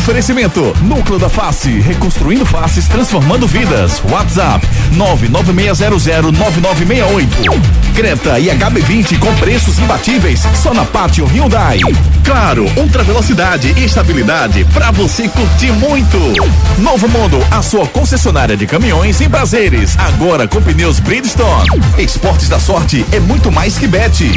Oferecimento Núcleo da Face, reconstruindo faces, transformando vidas. WhatsApp 996009968. Creta e HB20 com preços imbatíveis só na Pátio Hyundai. Claro, ultra velocidade e estabilidade para você curtir muito. Novo Mundo, a sua concessionária de caminhões em prazeres, agora com pneus Bridgestone. Esportes da sorte é muito mais que bet.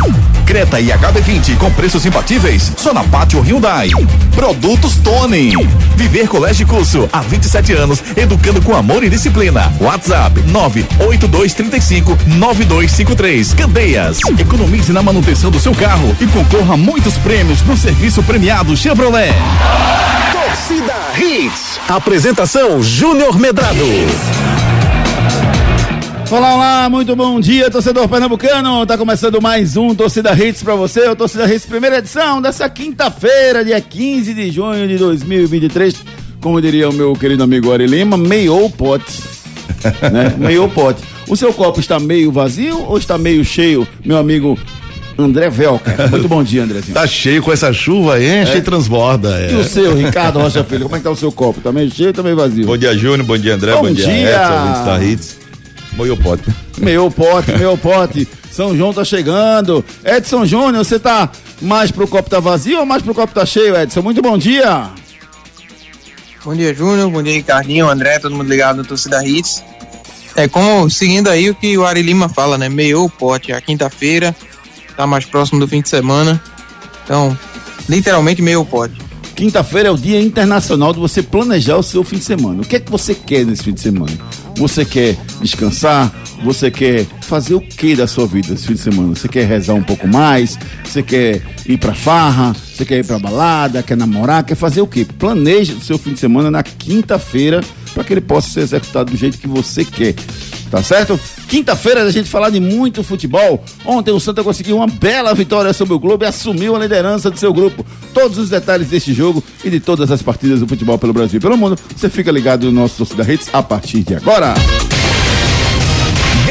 Creta e HB20 com preços imbatíveis só na Pátio Hyundai. Produtos Tony. Viver Colégio Curso há 27 anos, educando com amor e disciplina. WhatsApp 98235 9253. Candeias. Economize na manutenção do seu carro e concorra a muitos prêmios no serviço premiado Chevrolet. Torcida Hits. Apresentação Júnior Medrado. Olá, olá, muito bom dia, torcedor pernambucano. Tá começando mais um Torcida Hits pra você, o Torcida Hits primeira edição dessa quinta-feira, dia 15 de junho de 2023. Como diria o meu querido amigo Ari Lima, meio pote. né? Meio pote. O seu copo está meio vazio ou está meio cheio, meu amigo André Velca. Muito bom dia, Andrezinho. Tá cheio com essa chuva, enche É. e transborda. é. E o seu, Ricardo Rocha Filho, como é que tá o seu copo? Tá meio cheio ou tá meio vazio? Bom dia, Júnior. Bom dia, André. Bom Bom, dia, dia. Edson, Hits. Moio pote. Meu pote, meu pote. São João tá chegando. Edson Júnior, você tá mais pro copo tá vazio ou mais pro copo tá cheio, Edson? Muito bom dia. Bom dia, Júnior. Bom dia, Ricardinho, André, todo mundo ligado no Torcida Hits. É como, seguindo aí o que o Ari Lima fala, né? Meio pote, a quinta-feira, tá mais próximo do fim de semana. Então, literalmente meio pote. Quinta-feira é o dia internacional de você planejar o seu fim de semana. O que é que você quer nesse fim de semana? Você quer descansar? Você quer fazer o que da sua vida esse fim de semana? Você quer rezar um pouco mais? Você quer ir pra farra? Você quer ir pra balada? Quer namorar? Quer fazer o que? Planeje o seu fim de semana na quinta-feira para que ele possa ser executado do jeito que você quer. Tá certo? Quinta-feira a gente falar de muito futebol. Ontem o Santa conseguiu uma bela vitória sobre o Globo e assumiu a liderança do seu grupo. Todos os detalhes deste jogo e de todas as partidas do futebol pelo Brasil e pelo mundo, você fica ligado no nosso Torcida Hits a partir de agora.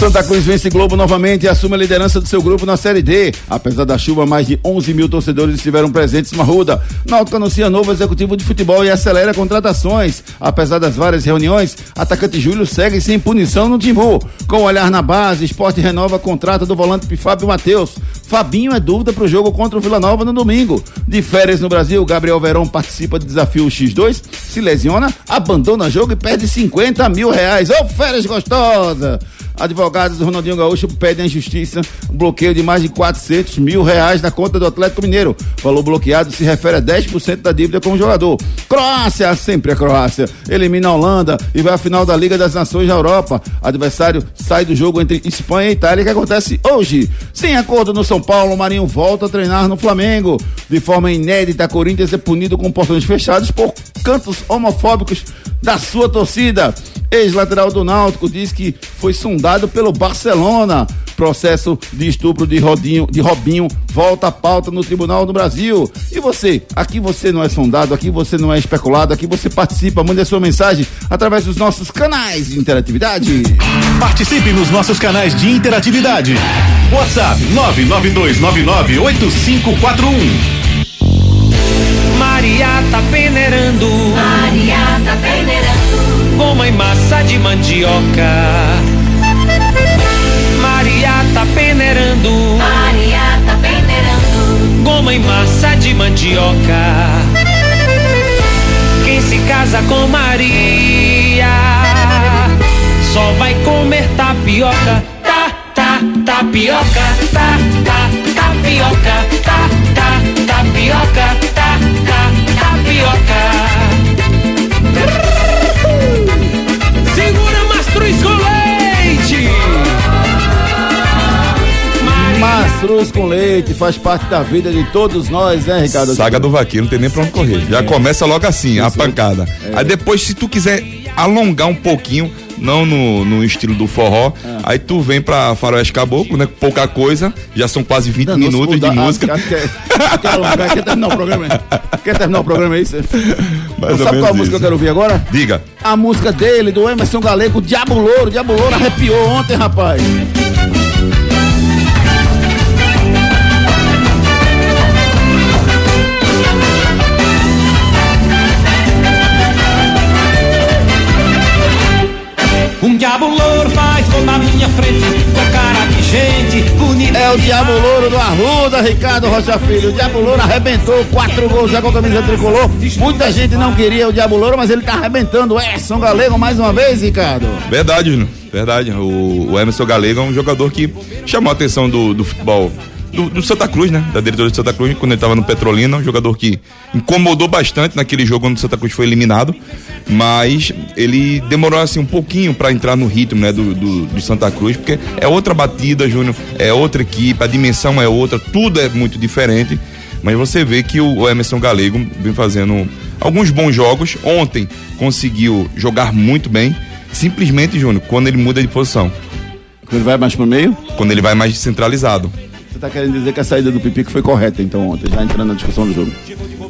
Santa Cruz vence Globo novamente e assume a liderança do seu grupo na Série D. Apesar da chuva, mais de 11 mil torcedores estiveram presentes na Ruda. Náutico anuncia novo executivo de futebol e acelera contratações. Apesar das várias reuniões, atacante Júlio segue sem punição no Timbu. Com olhar na base, esporte renova contrato do volante Fábio Matheus. Fabinho é dúvida para o jogo contra o Vila Nova no domingo. De férias no Brasil, Gabriel Verão participa do desafio X2, se lesiona, abandona jogo e perde 50 mil reais. Ô, férias gostosa! Advogados do Ronaldinho Gaúcho pedem à justiça um bloqueio de mais de 400 mil reais na conta do Atlético Mineiro. O valor bloqueado se refere a 10% da dívida com o jogador. Croácia, sempre a Croácia, elimina a Holanda e vai à final da Liga das Nações da Europa. Adversário sai do jogo entre Espanha e Itália que acontece hoje. Sem acordo no São Paulo, o Marinho volta a treinar no Flamengo. De forma inédita, Corinthians é punido com portões fechados por cantos homofóbicos da sua torcida. Ex-lateral do Náutico diz que foi sondado pelo Barcelona. Processo de estupro de, Rodinho, de Robinho volta à pauta no Tribunal do Brasil. E você? Aqui você não é sondado, aqui você não é especulado, aqui você participa, mande a sua mensagem através dos nossos canais de interatividade. Participe nos nossos canais de interatividade. WhatsApp 992998541. Maria tá peneirando, Maria tá peneirando, goma e massa de mandioca. Maria tá peneirando, Maria tá peneirando, goma e massa de mandioca. Quem se casa com Maria só vai comer tapioca. Tá, tá, tapioca, tá, tá, tapioca, tá, tá, tapioca, tá, tá, tapioca. Mastruz com leite faz parte da vida de todos nós, né, Ricardo? Saga do vaqueiro, não tem nem pra onde correr. Já começa logo assim, a pancada. Aí depois, se tu quiser alongar um pouquinho, não no, no estilo do forró, aí tu vem pra Faroeste Caboclo, né? Pouca coisa, já são quase 20 Danou-se minutos por de dar- música. Ah, Quer, quer, alongar, quer terminar o programa? é? Quer terminar o programa aí? Cê? Mais Sabe qual música eu isso. quero ouvir agora? Diga. A música dele, do Emerson Galego, Diabo Louro. Diabo Louro arrepiou ontem, rapaz. Diabo louro faz gol na minha frente, com cara de gente bonita. É o Diabo Louro do Arruda, Ricardo Rocha Filho. O Diabo Louro arrebentou quatro gols já com a camisa tricolor. Muita gente não queria o Diabo Louro, mas ele tá arrebentando. O Edson Galego mais uma vez, Ricardo. Verdade, Júnior. Verdade. O, o Emerson Galego é um jogador que chamou a atenção do, do futebol do, do Santa Cruz, né? Da diretoria de Santa Cruz, quando ele estava no Petrolina, um jogador que incomodou bastante naquele jogo quando o Santa Cruz foi eliminado, mas ele demorou assim um pouquinho para entrar no ritmo, né, do, do, do Santa Cruz, porque é outra batida, Júnior, é outra equipe, a dimensão é outra, tudo é muito diferente, mas você vê que o Emerson Galego vem fazendo alguns bons jogos. Ontem conseguiu jogar muito bem, simplesmente, Júnior, quando ele muda de posição, Ele vai mais pro meio? quando ele vai mais centralizado. Você tá querendo dizer que a saída do Pipico foi correta, então, ontem, já entrando na discussão do jogo.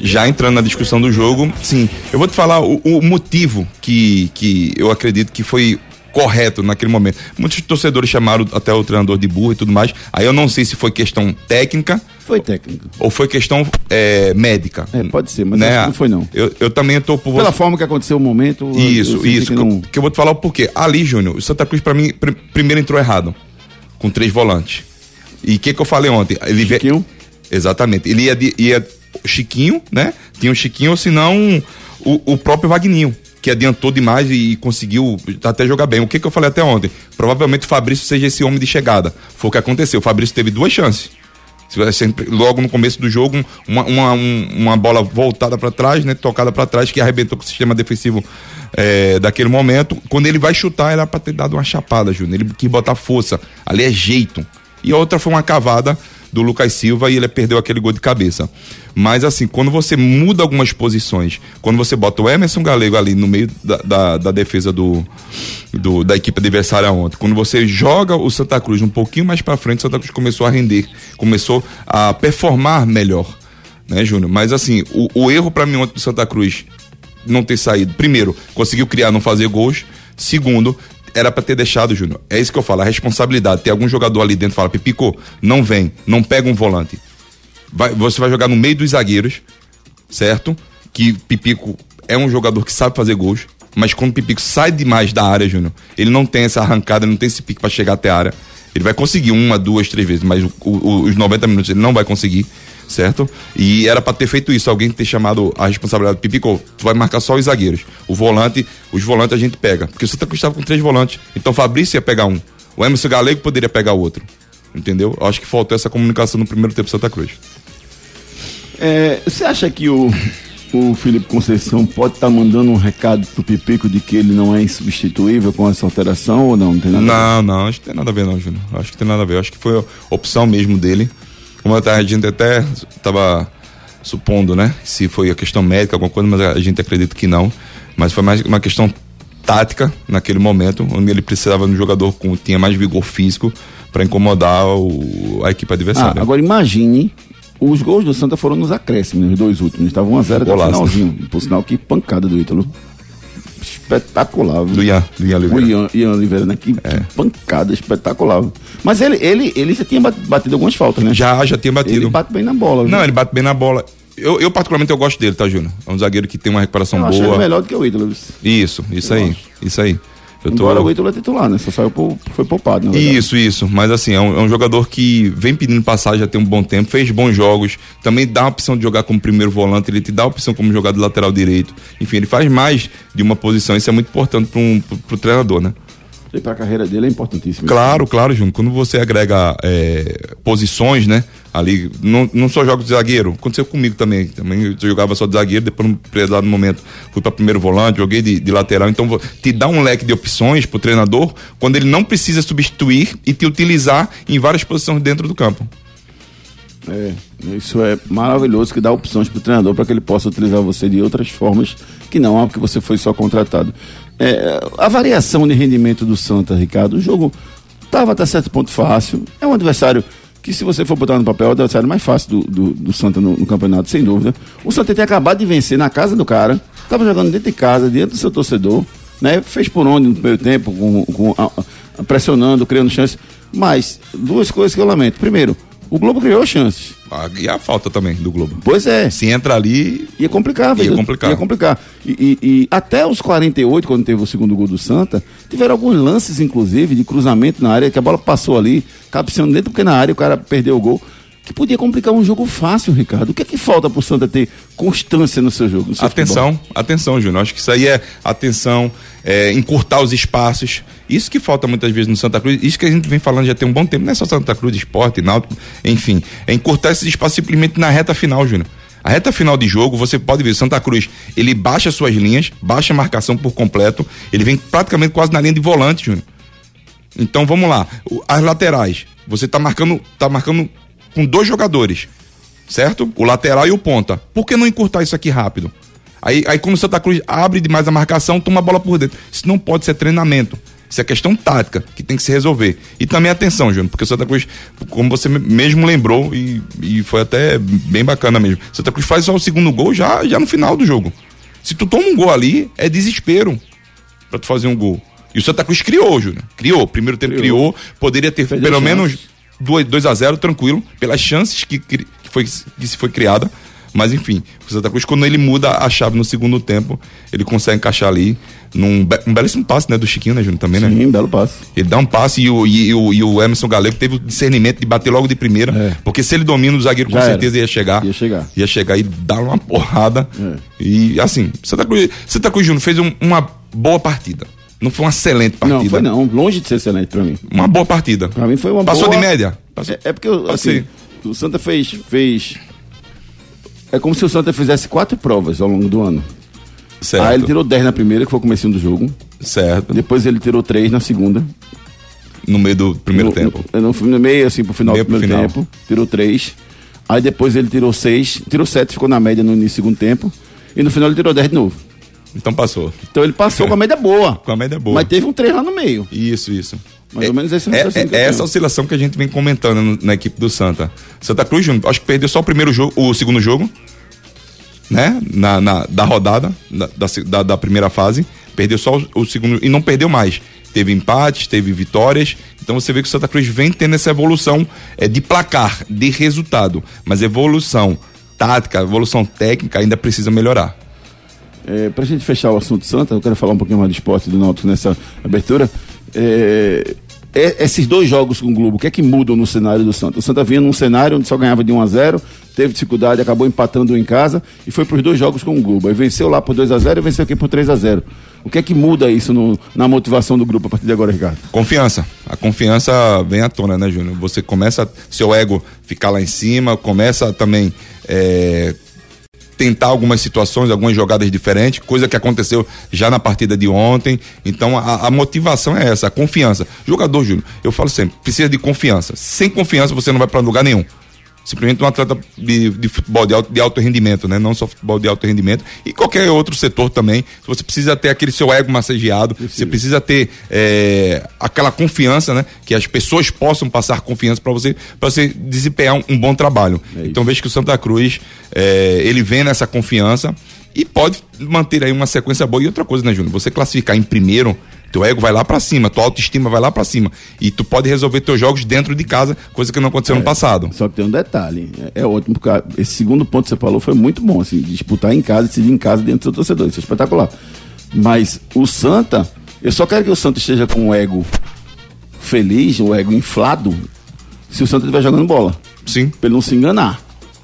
já entrando na discussão do jogo, sim. Eu vou te falar o, o motivo que, que eu acredito que foi correto naquele momento. Muitos torcedores chamaram até o treinador de burro e tudo mais. Aí eu não sei se foi questão técnica Foi técnico. ou foi questão é, médica. É, pode ser, mas que não foi, não. Eu, eu também tô por Pela forma que aconteceu o momento. eu- eu Isso, isso. que Que, não- eu, que eu vou te falar o porquê. Ali, Júnior, o Santa Cruz, pra mim, pr- primeiro entrou errado. Com três volantes. E o que, que eu falei ontem? Ele Chiquinho? Exatamente. Ele ia, de- ia Chiquinho, né? Tinha o Chiquinho, ou senão o, o próprio Vagninho, que adiantou demais e, conseguiu até jogar bem. O que, que eu falei até ontem? Provavelmente o Fabrício seja esse homem de chegada. Foi o que aconteceu. O Fabrício teve duas chances. Logo no começo do jogo, uma, uma, um- uma bola voltada para trás, né? Tocada para trás, que arrebentou com o sistema defensivo é, daquele momento. Quando ele vai chutar, era para ter dado uma chapada, Júnior. Ele quis botar força. Ali é jeito. E outra foi uma cavada do Lucas Silva e ele perdeu aquele gol de cabeça. Mas assim, quando você muda algumas posições, quando você bota o Emerson Galego ali no meio da, da, da defesa do, do- da equipe adversária ontem, quando você joga o Santa Cruz um pouquinho mais pra frente, o Santa Cruz começou a render, começou a performar melhor, né, Júnior? Mas assim, o, o erro pra mim ontem do Santa Cruz não ter saído. Primeiro, conseguiu criar, não fazer gols. Segundo, era pra ter deixado, Júnior. É isso que eu falo, a responsabilidade. Tem algum jogador ali dentro que fala, Pipico, não vem, não pega um volante. Vai- você vai jogar no meio dos zagueiros, certo? Que Pipico é um jogador que sabe fazer gols, mas quando o Pipico sai demais da área, Júnior, ele não tem essa arrancada, não tem esse pique pra chegar até a área. Ele vai conseguir uma, duas, três vezes, mas o- o- os 90 minutos ele não vai conseguir, certo? E era pra ter feito isso, alguém ter chamado a responsabilidade. Pipico, tu vai marcar só os zagueiros. O volante, os volantes a gente pega. Porque o Santa Cruz estava com três volantes. Então o Fabrício ia pegar um. O Emerson Galego poderia pegar o outro. Entendeu? Eu acho que faltou essa comunicação no primeiro tempo do Santa Cruz. É, você acha que o, o Felipe Conceição pode estar mandando um recado pro Pipico de que ele não é insubstituível com essa alteração ou não? Não tem nada a ver? Não, não, acho que tem nada a ver não, Júnior. Acho que tem nada a ver. Acho que foi a opção mesmo dele. Como a gente até estava supondo, né? Se foi a questão médica, alguma coisa, mas a gente acredita que não. Mas foi mais uma questão tática naquele momento, onde ele precisava de um jogador com tinha mais vigor físico para incomodar o- a equipe Ah, adversária. agora imagine, os gols do Santa foram nos acréscimos, os dois últimos. Estavam 1x0 até o finalzinho. Por sinal, que pancada do Ítalo. Espetacular. viu? Do Ian, do Ian O Oliveira. Ian, Ian Oliveira, né? Que, que É. pancada espetacular. Mas ele, ele, ele já tinha bat- batido algumas faltas, né? Já, já tinha batido. Ele bate bem na bola. viu? Não, ele bate bem na bola. Eu, eu particularmente eu gosto dele, tá, Júnior? É um zagueiro que tem uma recuperação Eu acho boa. ele melhor do que o Ítalo. Isso, isso aí. Isso aí. Tô... Embora o Ítalo é titular, né? Só saiu por, foi poupado. Isso, isso. Mas assim, é um, é um jogador que vem pedindo passagem já tem um bom tempo, fez bons jogos, também dá a opção de jogar como primeiro volante, ele te dá a opção como jogar de lateral direito. Enfim, ele faz mais de uma posição. Isso é muito importante para um, pro, pro treinador, né? E pra carreira dele é importantíssimo. Claro, claro, Júnior. Quando você agrega é, posições, né? Ali, não, não só jogo de zagueiro, aconteceu comigo também. Também eu jogava só de zagueiro, depois, num determinado momento, fui para primeiro volante, joguei de, de lateral. Então, te dá um leque de opções pro treinador quando ele não precisa substituir e te utilizar em várias posições dentro do campo. É, isso é maravilhoso que dá opções pro treinador para que ele possa utilizar você de outras formas que não a que você foi só contratado. É, a variação de rendimento do Santa, Ricardo, o jogo estava até certo ponto fácil. É um adversário que, se você for botar no papel, é o adversário mais fácil do, do, do Santa no, no campeonato, sem dúvida. O Santa tinha acabado de vencer na casa do cara, estava jogando dentro de casa, diante do seu torcedor, né? Fez por onde no primeiro tempo, com, com- a- pressionando, criando chance. Mas, duas coisas que eu lamento. Primeiro, O Globo criou chances. Ah, E a falta também do Globo. Pois é. Se entra ali, Ia complicar, velho. Ia complicar. Ia complicar. E, e- e até os 48, quando teve o segundo gol do Santa, tiveram alguns lances, inclusive, de cruzamento na área, que a bola passou ali, cabeceando dentro porque na área o cara perdeu o gol. Que podia complicar um jogo fácil, Ricardo. O que é que falta pro Santa ter constância no seu jogo? no seu Atenção, atenção, Júnior. Acho que isso aí é atenção, é, encurtar os espaços. Isso que falta muitas vezes no Santa Cruz, isso que a gente vem falando já tem um bom tempo, não é só Santa Cruz, esporte, náutico, enfim. É encurtar esses espaços simplesmente na reta final, Júnior. A reta final de jogo, você pode ver, Santa Cruz, ele baixa suas linhas, baixa a marcação por completo, ele vem praticamente quase na linha de volante, Júnior. Então vamos lá, as laterais, você tá marcando, tá marcando com dois jogadores, certo? O lateral e o ponta. Por que não encurtar isso aqui rápido? Aí, aí quando o Santa Cruz abre demais a marcação, toma a bola por dentro. Isso não pode ser treinamento. Isso é questão tática que tem que se resolver. E também atenção, Júnior, porque o Santa Cruz, como você me- mesmo lembrou, e, e foi até bem bacana mesmo. o Santa Cruz faz só o segundo gol já, já no final do jogo. Se tu toma um gol ali, é desespero pra tu fazer um gol. E o Santa Cruz criou, Júnior. Criou. Primeiro tempo criou. Poderia ter Perdeu pelo menos 2 a 0 tranquilo, pelas chances que, que, foi, que se foi criada. Mas enfim, o Santa Cruz, quando ele muda a chave no segundo tempo, ele consegue encaixar ali num be- um belíssimo passe, né? Do Chiquinho, né, Júnior? Também, né? Sim, belo passe. Ele dá um passe e o, e, o, e o Emerson Galego teve o discernimento de bater logo de primeira. É. Porque se ele domina o zagueiro, com Já era. certeza ia chegar. Ia chegar. Ia chegar e dar uma porrada. É. E assim, Santa Cruz, Santa Cruz Júnior fez um- uma boa partida. Não foi uma excelente partida. Não, foi não. Longe de ser excelente pra mim. Uma boa partida. Pra mim foi uma Passou boa... de média? Passou. É, é porque assim, o Santa fez, fez. É como se o Santa fizesse quatro provas ao longo do ano. Certo. Aí ele tirou 10 na primeira, que foi o comecinho do jogo. Certo. Depois ele tirou 3 na segunda. No meio do primeiro no, tempo. No, no, no meio, assim, pro final Meio do primeiro final. tempo. Tirou 3. Aí depois ele tirou 6. Tirou 7, ficou na média no início do segundo tempo. E no final ele tirou 10 de novo. Então passou. Então ele passou com a média boa. Com a média boa. Mas teve um 3 lá no meio. Isso, isso. Mais ou menos esse é, raciocínio é, é essa oscilação que a gente vem comentando no- na equipe do Santa. Santa Cruz, acho que perdeu só o primeiro jogo, o segundo jogo, né? Na, na- da rodada, da, da, da- primeira fase. Perdeu só o, o segundo e não perdeu mais. Teve empates, teve vitórias. Então você vê que o Santa Cruz vem tendo essa evolução é, de placar, de resultado. Mas evolução tática, evolução técnica ainda precisa melhorar. É, pra gente fechar o assunto Santa, eu quero falar um pouquinho mais de esporte do Náutico nessa abertura. É, é- esses dois jogos com o Globo, o que é que mudam no cenário do Santa? O Santa vinha num cenário onde só ganhava de 1 a 0 teve dificuldade, acabou empatando em casa e foi para os dois jogos com o Globo. Aí venceu lá por 2 a 0 e venceu aqui por 3 a 0 O que é que muda isso no- na motivação do grupo a partir de agora, Ricardo? Confiança. A confiança vem à tona, né, Júnior? Você começa seu ego ficar lá em cima, começa também é, tentar algumas situações, algumas jogadas diferentes, coisa que aconteceu já na partida de ontem. Então a, a motivação é essa, a confiança. Jogador, Júnior, eu falo sempre, precisa de confiança. Sem confiança você não vai para lugar nenhum. Simplesmente um atleta de, de futebol de alto, de alto rendimento, né? Não só futebol de alto rendimento. E qualquer outro setor também. Você precisa ter aquele seu ego massageado. Você precisa ter é, aquela confiança, né? Que as pessoas possam passar confiança para você, para você desempenhar um, um bom trabalho. então vejo que o Santa Cruz, é, ele vem nessa confiança e pode manter aí uma sequência boa. E outra coisa, né, Júnior? Você classificar em primeiro, teu ego vai lá pra cima, tua autoestima vai lá pra cima. E tu pode resolver teus jogos dentro de casa, coisa que não aconteceu no passado. Só que tem um detalhe, é, é ótimo, porque esse segundo ponto que você falou foi muito bom, assim, disputar em casa, decidir em casa dentro do seu torcedor, isso é espetacular. Mas o Santa, eu só quero que o Santa esteja com o ego feliz, o ego inflado, se o Santa estiver jogando bola. Sim. Pra ele não se enganar.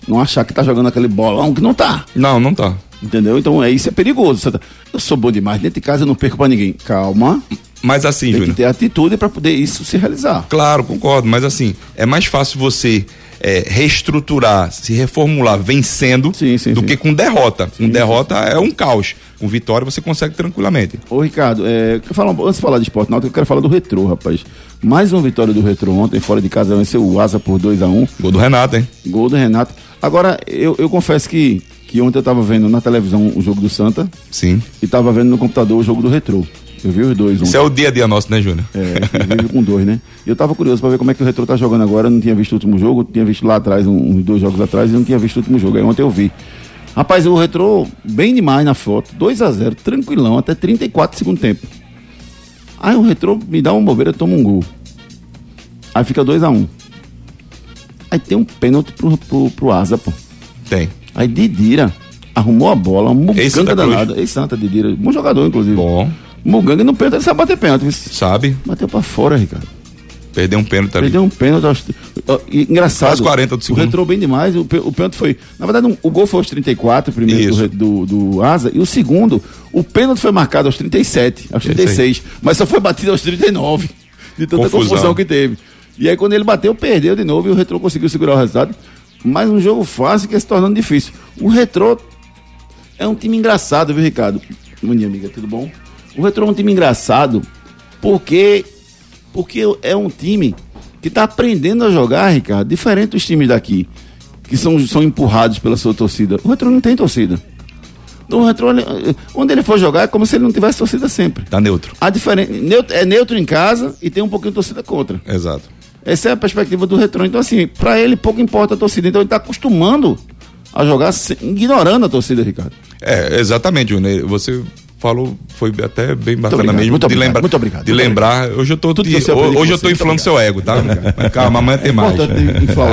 Não achar que tá jogando aquele bolão que não tá. Não, não tá. Entendeu? Então é isso é perigoso. Eu sou bom demais, dentro de casa eu não perco pra ninguém. Calma. Mas assim, Tem que Júnior. ter atitude pra poder isso se realizar. Claro, concordo, mas assim, é mais fácil você é, reestruturar, se reformular vencendo Sim, sim, do sim. que com derrota. Com derrota é um caos. Com vitória você consegue tranquilamente. Ô Ricardo, é, falar, antes de falar de esporte náutico, eu quero falar do retrô, rapaz. Mais uma vitória do retrô ontem, fora de casa, venceu o Asa por 2 a 1 um, Gol do Renato, hein? gol do Renato. Agora, eu, eu confesso que, que ontem eu tava vendo na televisão o jogo do Santa Sim. e tava vendo no computador o jogo do retrô. Eu vi os dois. Isso ontem. é o dia a dia nosso, né, Júnior? É, vive com dois, né? E eu tava curioso pra ver como é que o Retro tá jogando agora. Eu não tinha visto o último jogo, tinha visto lá atrás, um- uns dois jogos atrás, e não tinha visto o último jogo. Aí ontem eu vi. Rapaz, o Retro, bem demais na foto, 2 a 0 tranquilão, até 34 segundo tempo. Aí o Retro me dá uma bobeira, toma um gol. Aí fica 2 a 1 Aí Aí tem um pênalti pro, pro, pro Asa, pô. Tem. Aí Didira arrumou a bola, um muganga Cruz. danado. Ex-Santa Didira, bom jogador, inclusive. Bom. Muganga no pênalti, ele sabe bater pênalti. Sabe? Bateu pra fora, Ricardo. Perdeu um pênalti ali. Perdeu um pênalti. aos- Engraçado. Quase 40 do segundo. Bem demais. O, pê- o pênalti foi. Na verdade, um- o gol foi aos 34, o primeiro do, do, do Asa. E o segundo, o pênalti foi marcado aos 37, aos Esse aí. 36. Mas só foi batido aos 39. De tanta confusão. Confusão. que teve. E aí, quando ele bateu, perdeu de novo e o retrô conseguiu segurar o resultado. Mas um jogo fácil que ia se tornando difícil. O retrô é um time engraçado, viu, Ricardo? Bom dia, amiga, tudo bom? O Retrô é um time engraçado porque porque é um time que está aprendendo a jogar, Ricardo, diferente dos times daqui, que são, são empurrados pela sua torcida. O Retrô não tem torcida. Então o Retrô, ele- onde ele for jogar, é como se ele não tivesse torcida sempre. Tá neutro. A diferença é neutro em casa e tem um pouquinho de torcida contra. Exato. Essa é a perspectiva do retrô. Então, assim, pra ele pouco importa a torcida. Então ele tá acostumando a jogar ignorando a torcida, Ricardo. É, exatamente, Júnior. Você falou, foi até bem bacana obrigado, mesmo. muito de obrigado, lembrar, muito obrigado, De muito lembrar. Hoje eu tô, te- com hoje eu tô inflando seu ego, tá? Mas calma, amanhã tem mais. ego,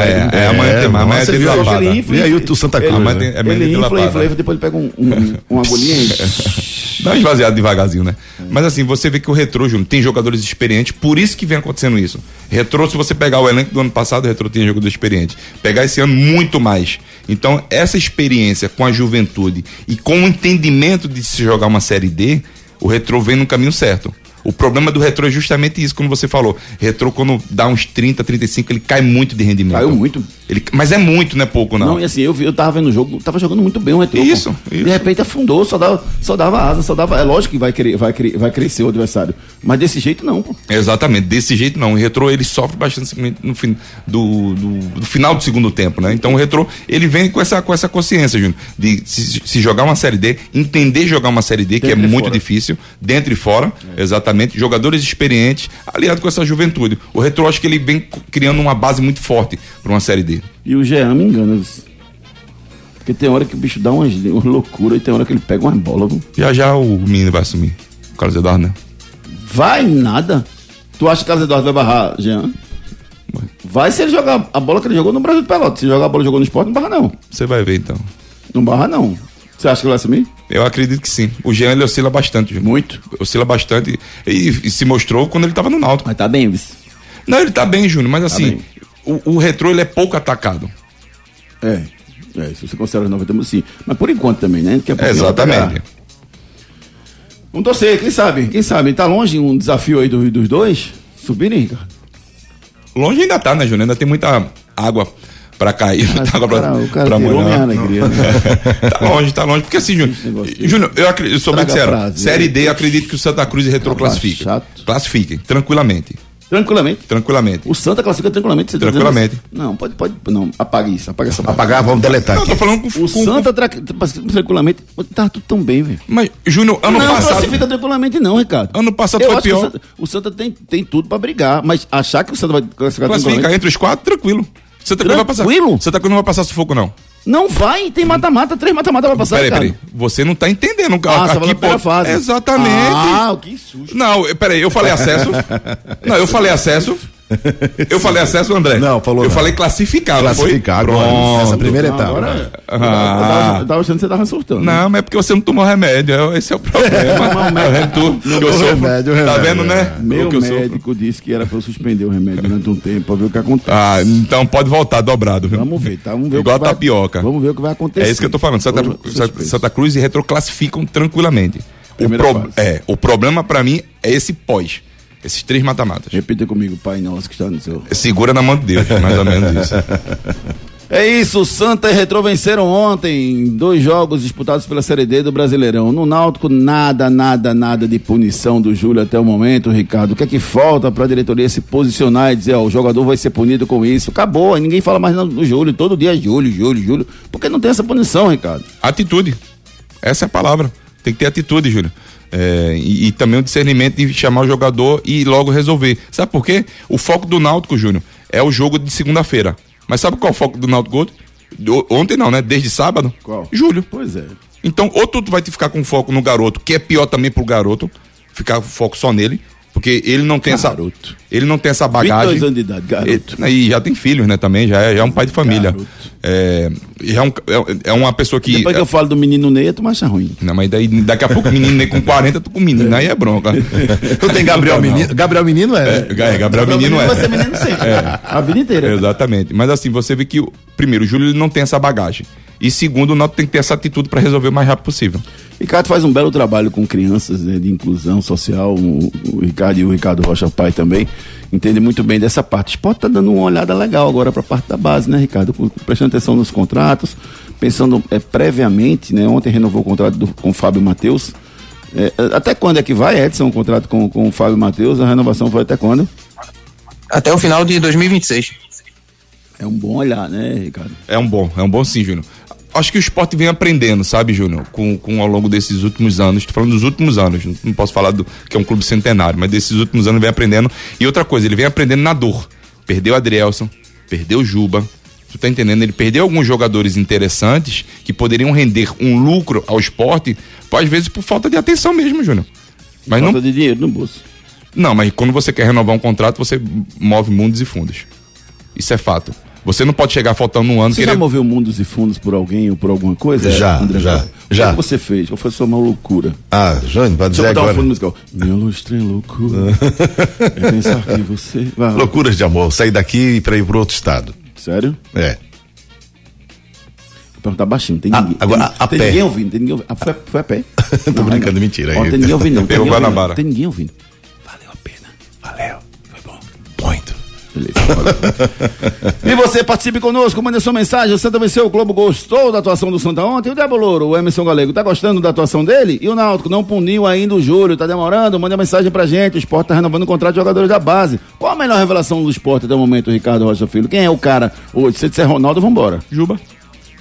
É, né? é, amanhã tem mais. Amanhã tem viu lapada. Vê aí o Santa Cruz, Amanhã né? tem- é meio ele infla, infla, infla, depois ele pega um, um, uma agulhinha e... Dá uma esvaziada devagarzinho, né? Mas assim, você vê que o Retrô, Júnior, tem jogadores experientes, por isso que vem acontecendo isso. Retrô, se você pegar o elenco do ano passado, o Retrô tinha jogador experiente. Pegar esse ano, muito mais. Então, essa experiência com a juventude e com o entendimento de se jogar uma Série D, o Retrô vem no caminho certo. O problema do Retrô é justamente isso, como você falou. Retrô, quando dá uns 30, 35, ele cai muito de rendimento. Caiu muito. Ele, mas é muito, não é pouco, não. Não, e assim, eu, eu tava vendo o jogo, tava jogando muito bem o retrô. Isso, pô. isso. De repente afundou, só dava, só dava asa, só dava. É lógico que vai, querer, vai, querer, vai crescer o adversário. Mas desse jeito não, pô. Exatamente, desse jeito não. O retrô ele sofre bastante no fim, do, do, do final do segundo tempo, né? Então o retrô ele vem com essa, com essa consciência, Júnior, de se, se jogar uma série D, entender jogar uma série D, que é Dentro muito fora. difícil, dentro e fora, exatamente. Jogadores experientes, aliado com essa juventude. O retrô acho que ele vem criando uma base muito forte para uma série D. E o Jean me engana. Porque tem hora que o bicho dá umas, umas loucuras e tem hora que ele pega umas bolas. viu? Já já o menino vai assumir. O Carlos Eduardo, né? Vai nada. Tu acha que o Carlos Eduardo vai barrar, Jean? Vai se ele jogar a bola que ele jogou no Brasil de Pelotas. Se jogar a bola que jogou no esporte, não barra não. Você vai ver então. Não barra não. Você acha que ele vai assumir? Eu acredito que sim. O Jean ele oscila bastante, Júnior. Muito. Oscila bastante e, e se mostrou quando ele estava no Náutico. Mas tá bem, vice. Não, ele tá bem, Júnior, mas assim, bem. o, o retrô ele é pouco atacado. É. É, se você considera os 90 minutos, sim. Mas por enquanto também, né? Vai Exatamente. Vamos torcer, quem sabe? Quem sabe? Tá longe um desafio aí do- dos dois? Subirem, Ricardo? Longe ainda tá, né, Júnior? Ainda tem muita água pra cair, Mas muita água minha molhar. alegria. Né? tá longe, tá longe. Porque assim, Júnior, Júnior, eu, acredito, eu sou bem sincero. prazer. Série D, eu acredito que o Santa Cruz e Retrô Acaba classifiquem. chato. Classifiquem, tranquilamente. Tranquilamente. Tranquilamente. O Santa classifica tranquilamente. você tá Tranquilamente. isso? Não, pode, pode. Não, apaga isso, apaga essa Apagar, vamos deletar Não, aqui. eu tô falando com, O com- Santa tra... tranquilamente. Tá tudo tão bem, velho. Mas, Júnior, ano não passado. classifica tranquilamente, não, Ricardo. Ano passado Eu foi pior. O Santa, o Santa tem, tem tudo pra brigar, mas achar que o Santa vai classificar Classifica tranquilamente. entre os quatro, tranquilo. Santa Cruz vai passar. Santa Cruz não vai passar sufoco, não. Não vai, tem mata-mata, três mata-mata pra passar, Peraí, cara. peraí. Você não tá entendendo. Ah, você na primeira pô, fase. Exatamente. Ah, que susto. Não, peraí, eu falei acesso. não, eu falei acesso. Eu falei acesso, André. Não, falou Eu não. falei classificar, não foi? Classificar agora, Pronto. nessa primeira Não, etapa. agora- eu, Ah. tava, eu tava achando que você tava surtando. Não, mas é porque você não tomou remédio. é- Esse é o problema. É o remédio que eu sofro. remédio, o Tá remédio, vendo, né? Meu O que eu sofro. médico disse que era pra eu suspender o remédio durante um tempo, pra ver o que acontece. Ah, então pode voltar dobrado, viu? Vamos ver, tá? Vamos ver Igual o que a vai, tapioca. Vamos ver o que vai acontecer. É isso que eu tô falando. Santa, Santa- Cruz e Retro classificam tranquilamente. O, pro- fase. é, o problema pra mim é esse pós. Esses três mata-matas. Repita comigo, Pai Nosso que está no seu. Segura na mão de Deus, mais ou menos isso. É isso, Santa e Retrô venceram ontem dois jogos disputados pela Série D do Brasileirão. No Náutico, nada, nada, nada de punição do Júlio até o momento, Ricardo. O que é que falta para a diretoria se posicionar e dizer, ó, o jogador vai ser punido com isso? Acabou, ninguém fala mais do Júlio. Todo dia é Júlio, Júlio, Júlio. Por que não tem essa punição, Ricardo? Atitude. Essa é a palavra. Tem que ter atitude, Júlio. É, e, e também o discernimento de chamar o jogador e logo resolver. Sabe por quê? O foco do Náutico, Júnior, é o jogo de segunda-feira. Mas sabe qual é o foco do Náutico hoje? Ontem não, né? Desde sábado? Qual? Júlio. Pois é. Então, ou tu vai te ficar com foco no garoto, que é pior também pro garoto, ficar com foco só nele, Porque ele não tem Garoto. essa. Ele não tem essa bagagem. 22 anos de idade, garoto. Ele- e já tem filhos, né, também, já é, já é um pai de família. É, é, um- é- é uma pessoa que. Depois que eu falo do menino Ney, tu acha ruim. Não, mas daí, daqui a pouco o menino nem com 40, tu com menino, aí é bronca. Tu tem Gabriel Não, não. Menino. Gabriel Menino é. É, Gabriel Menino é. Vai ser menino sempre. A vida inteira. Exatamente. Mas assim, você vê que, o- primeiro, o Júlio ele não tem essa bagagem. E segundo, o Náutico tem que ter essa atitude para resolver o mais rápido possível. Ricardo faz um belo trabalho com crianças né, de inclusão social. O, o Ricardo e o Ricardo Rocha Pai também entendem muito bem dessa parte. O esporte está dando uma olhada legal agora para a parte da base, né, Ricardo? Com- Prestando atenção nos contratos, pensando é, previamente, né? Ontem renovou o contrato do- com o Fábio Matheus. É, até quando é que vai, Edson, o contrato com, com o Fábio Matheus? A renovação foi até quando? Até o final de 2026. É um bom olhar, né, Ricardo? É um bom, é um bom sim, Júnior. Acho que o esporte vem aprendendo, sabe, Júnior? Com, com ao longo desses últimos anos. Estou falando dos últimos anos. Não, posso falar do que é um clube centenário, mas desses últimos anos vem aprendendo. E outra coisa, ele vem aprendendo na dor. Perdeu Adrielson, perdeu Juba. Tu tá entendendo? Ele perdeu alguns jogadores interessantes que poderiam render um lucro ao esporte, às vezes por falta de atenção mesmo, Júnior. Mas Falta não, de dinheiro no bolso. não, mas quando você quer renovar um contrato, você move mundos e fundos. Isso é fato. Você não pode chegar faltando um ano Você já moveu mundos e fundos por alguém ou por alguma coisa? Já, André já, Carlos? já. O que você fez? Qual foi a sua maior loucura? Ah, Jânio, pra Deixa dizer eu botar um agora. fundo musical. Minha lustre é loucura. é pensar que você. Vai. Loucuras de amor, sair daqui pra ir pro outro estado. Sério? É. Perguntar baixinho. Tem Ah, ninguém. agora, tem, a tem pé. ninguém ouvindo. Tem ninguém ouvindo. Ah, foi, foi a pé. Tô brincando, mentira. Ó, tem ninguém ouvindo, não. Tem ninguém ouvindo, não. Tem ninguém ouvindo. Beleza. e você participe conosco, mande sua mensagem. O Santa venceu, o Globo gostou da atuação do Santa ontem. O Diabo Louro, o Emerson Galego, tá gostando da atuação dele? E o Náutico não puniu ainda o Júlio, tá demorando? Mande a mensagem pra gente. O esporte tá renovando o contrato de jogadores da base. Qual a melhor revelação do esporte até o momento, Ricardo Rocha Filho? Quem é o cara hoje? Se disser Ronaldo, vambora. Juba.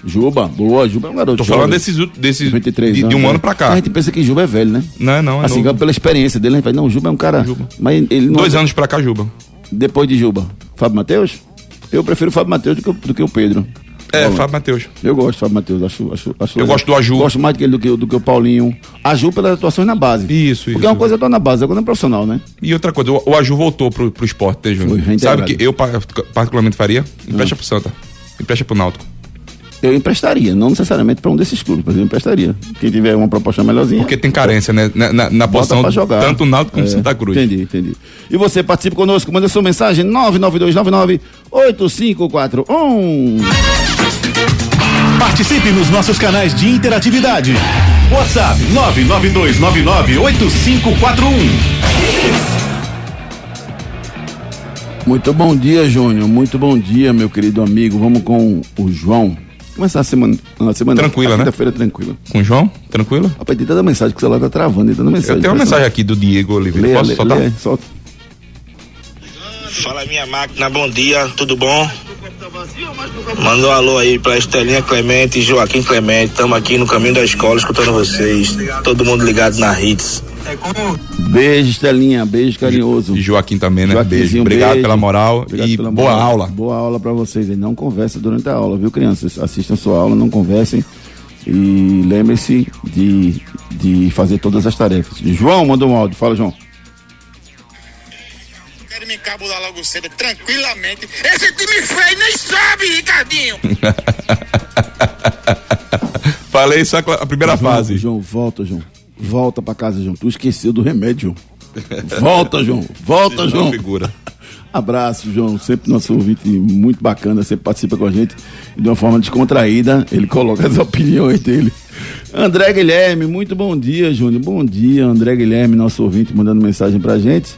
Juba, boa, Juba é um garoto. Tô jovem. falando desses, desses 23 de, de um anos, ano né? pra cá. A gente pensa que Juba é velho, né? Não, é não, é assim, novo. pela experiência dele, a gente fala, não, o Juba é um cara. Juba. Mas ele não. Dois anos pra cá, Juba. Depois de Juba. Fábio Matheus? Eu prefiro o Fábio Matheus do que, o- do que o Pedro. É, Bom, Fábio Matheus. Eu gosto do Fábio Matheus, acho, acho, acho Eu legal. gosto do Aju. Gosto mais dele do que, do que o Paulinho. Aju pelas atuações na base. Isso, Porque isso. é uma coisa é na base, agora é profissional, né? E outra coisa, o, o Aju voltou pro, pro esporte, né, Júnior? Reintegrado. Sabe que eu pa- particularmente faria? Empresta pro Santa. Empresta pro Náutico. Eu emprestaria, não necessariamente para um desses clubes, mas eu emprestaria. Quem tiver uma proposta melhorzinha. Porque tem carência, né? Na, na, na posição pra jogar. tanto Náutico como É, Santa Cruz. Entendi, entendi. E você participe conosco, manda sua mensagem 992998541. Participe nos nossos canais de interatividade. WhatsApp 992998541. Muito bom dia, Júnior. Muito bom dia, meu querido amigo. Vamos com o João. Começar a semana. A semana Tranquila, a né? Quinta-feira tranquila. Com o João? Tranquilo? Rapaz, tem tanta mensagem que o celular tá travando, tem tanta mensagem. Eu tenho uma mensagem aqui do Diego Oliveira. Leia, Posso leia, soltar? leia, solta. Fala minha máquina, bom dia, tudo bom? Manda um alô aí pra Estelinha Clemente e Joaquim Clemente. Estamos aqui no caminho da escola escutando vocês. Todo mundo ligado na Hits. Beijo, Estelinha. Beijo carinhoso. E Joaquim também, né? Beijo. Obrigado beijo. pela moral Obrigado e pela boa moral. aula. Boa aula pra vocês. aí. Não conversa durante a aula, viu, crianças? Assistam sua aula, não conversem. E lembre-se de, de fazer todas as tarefas. João, manda um áudio. Fala, João. Quero me encabular logo cedo, tranquilamente. Esse time feio nem sabe, Ricardinho. Falei só a primeira João, fase. João, volta, João. Volta pra casa, João. Tu esqueceu do remédio. Volta, João. Volta, João. figura. Abraço, João. Sempre nosso ouvinte muito bacana, sempre participa com a gente de uma forma descontraída. Ele coloca as opiniões dele. André Guilherme, muito bom dia, Júnior. Bom dia, André Guilherme, nosso ouvinte, mandando mensagem pra gente.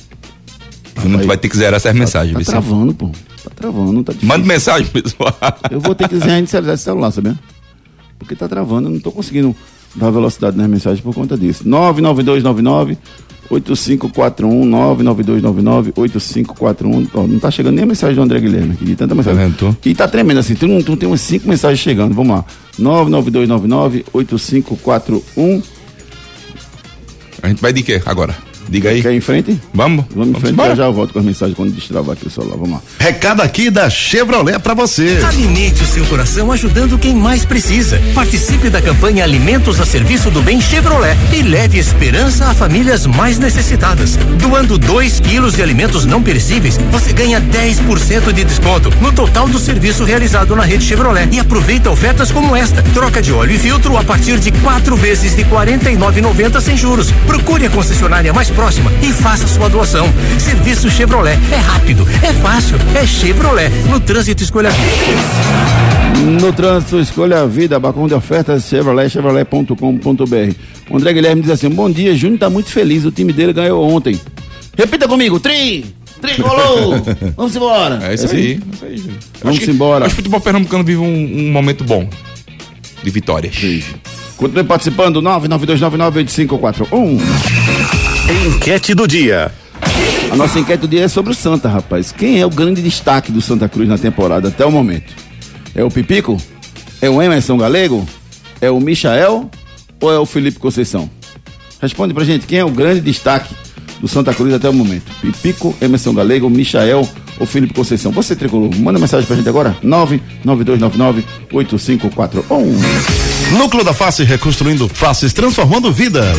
Júnior, tu vai ter que zerar essas mensagens, Tá viu? travando, pô. Tá travando, tá difícil. Manda mensagem, pessoal. Eu vou ter que reinicializar esse celular, sabia? Porque tá travando, eu não tô conseguindo dar velocidade nas mensagens por conta disso. 99299 8541 99299 8541 Ó, Não tá chegando nem a mensagem do André Guilherme aqui, de tanta mensagem. tu? E tá tremendo assim, tem, um, tem umas cinco mensagens chegando. Vamos lá. 99299 8541 A gente vai de quê agora? Diga aí. Quer ir em frente? Vamos? Vamos em frente, já, já eu volto com as mensagens quando destravar aqui o celular. Vamos lá. Recado aqui da Chevrolet pra você. Alimente o seu coração ajudando quem mais precisa. Participe da campanha Alimentos a Serviço do Bem Chevrolet e leve esperança a famílias mais necessitadas. Doando 2 quilos de alimentos não perecíveis, você ganha 10% de desconto no total do serviço realizado na rede Chevrolet. E aproveita ofertas como esta: troca de óleo e filtro a partir de quatro vezes de R$ 49,90 sem juros. Procure a concessionária mais próxima e faça sua doação. Serviço Chevrolet é rápido, é fácil, é Chevrolet. No trânsito escolha a vida. No trânsito, escolha a vida, balcão de ofertas, Chevrolet, chevrolet.com.br. O André Guilherme diz assim: Bom dia, Júnior tá muito feliz, o time dele ganhou ontem. Repita comigo, tri! Tricolor! Vamos embora! É isso aí. É isso aí, Júnior. Vamos Acho que- embora. Acho que o futebol pernambucano vive um, um momento bom de vitórias. Continue participando, 992998541. Enquete do dia. A nossa enquete do dia é sobre o Santa, rapaz. Quem é o grande destaque do Santa Cruz na temporada até o momento? É o Pipico? É o Emerson Galego? É o Michael? Ou é o Felipe Conceição? Responde pra gente, quem é o grande destaque do Santa Cruz até o momento? Pipico, Emerson Galego, Michael ou Felipe Conceição? Você, Tricolor, manda mensagem pra gente agora, 992998541. Núcleo da Face reconstruindo faces, transformando vidas.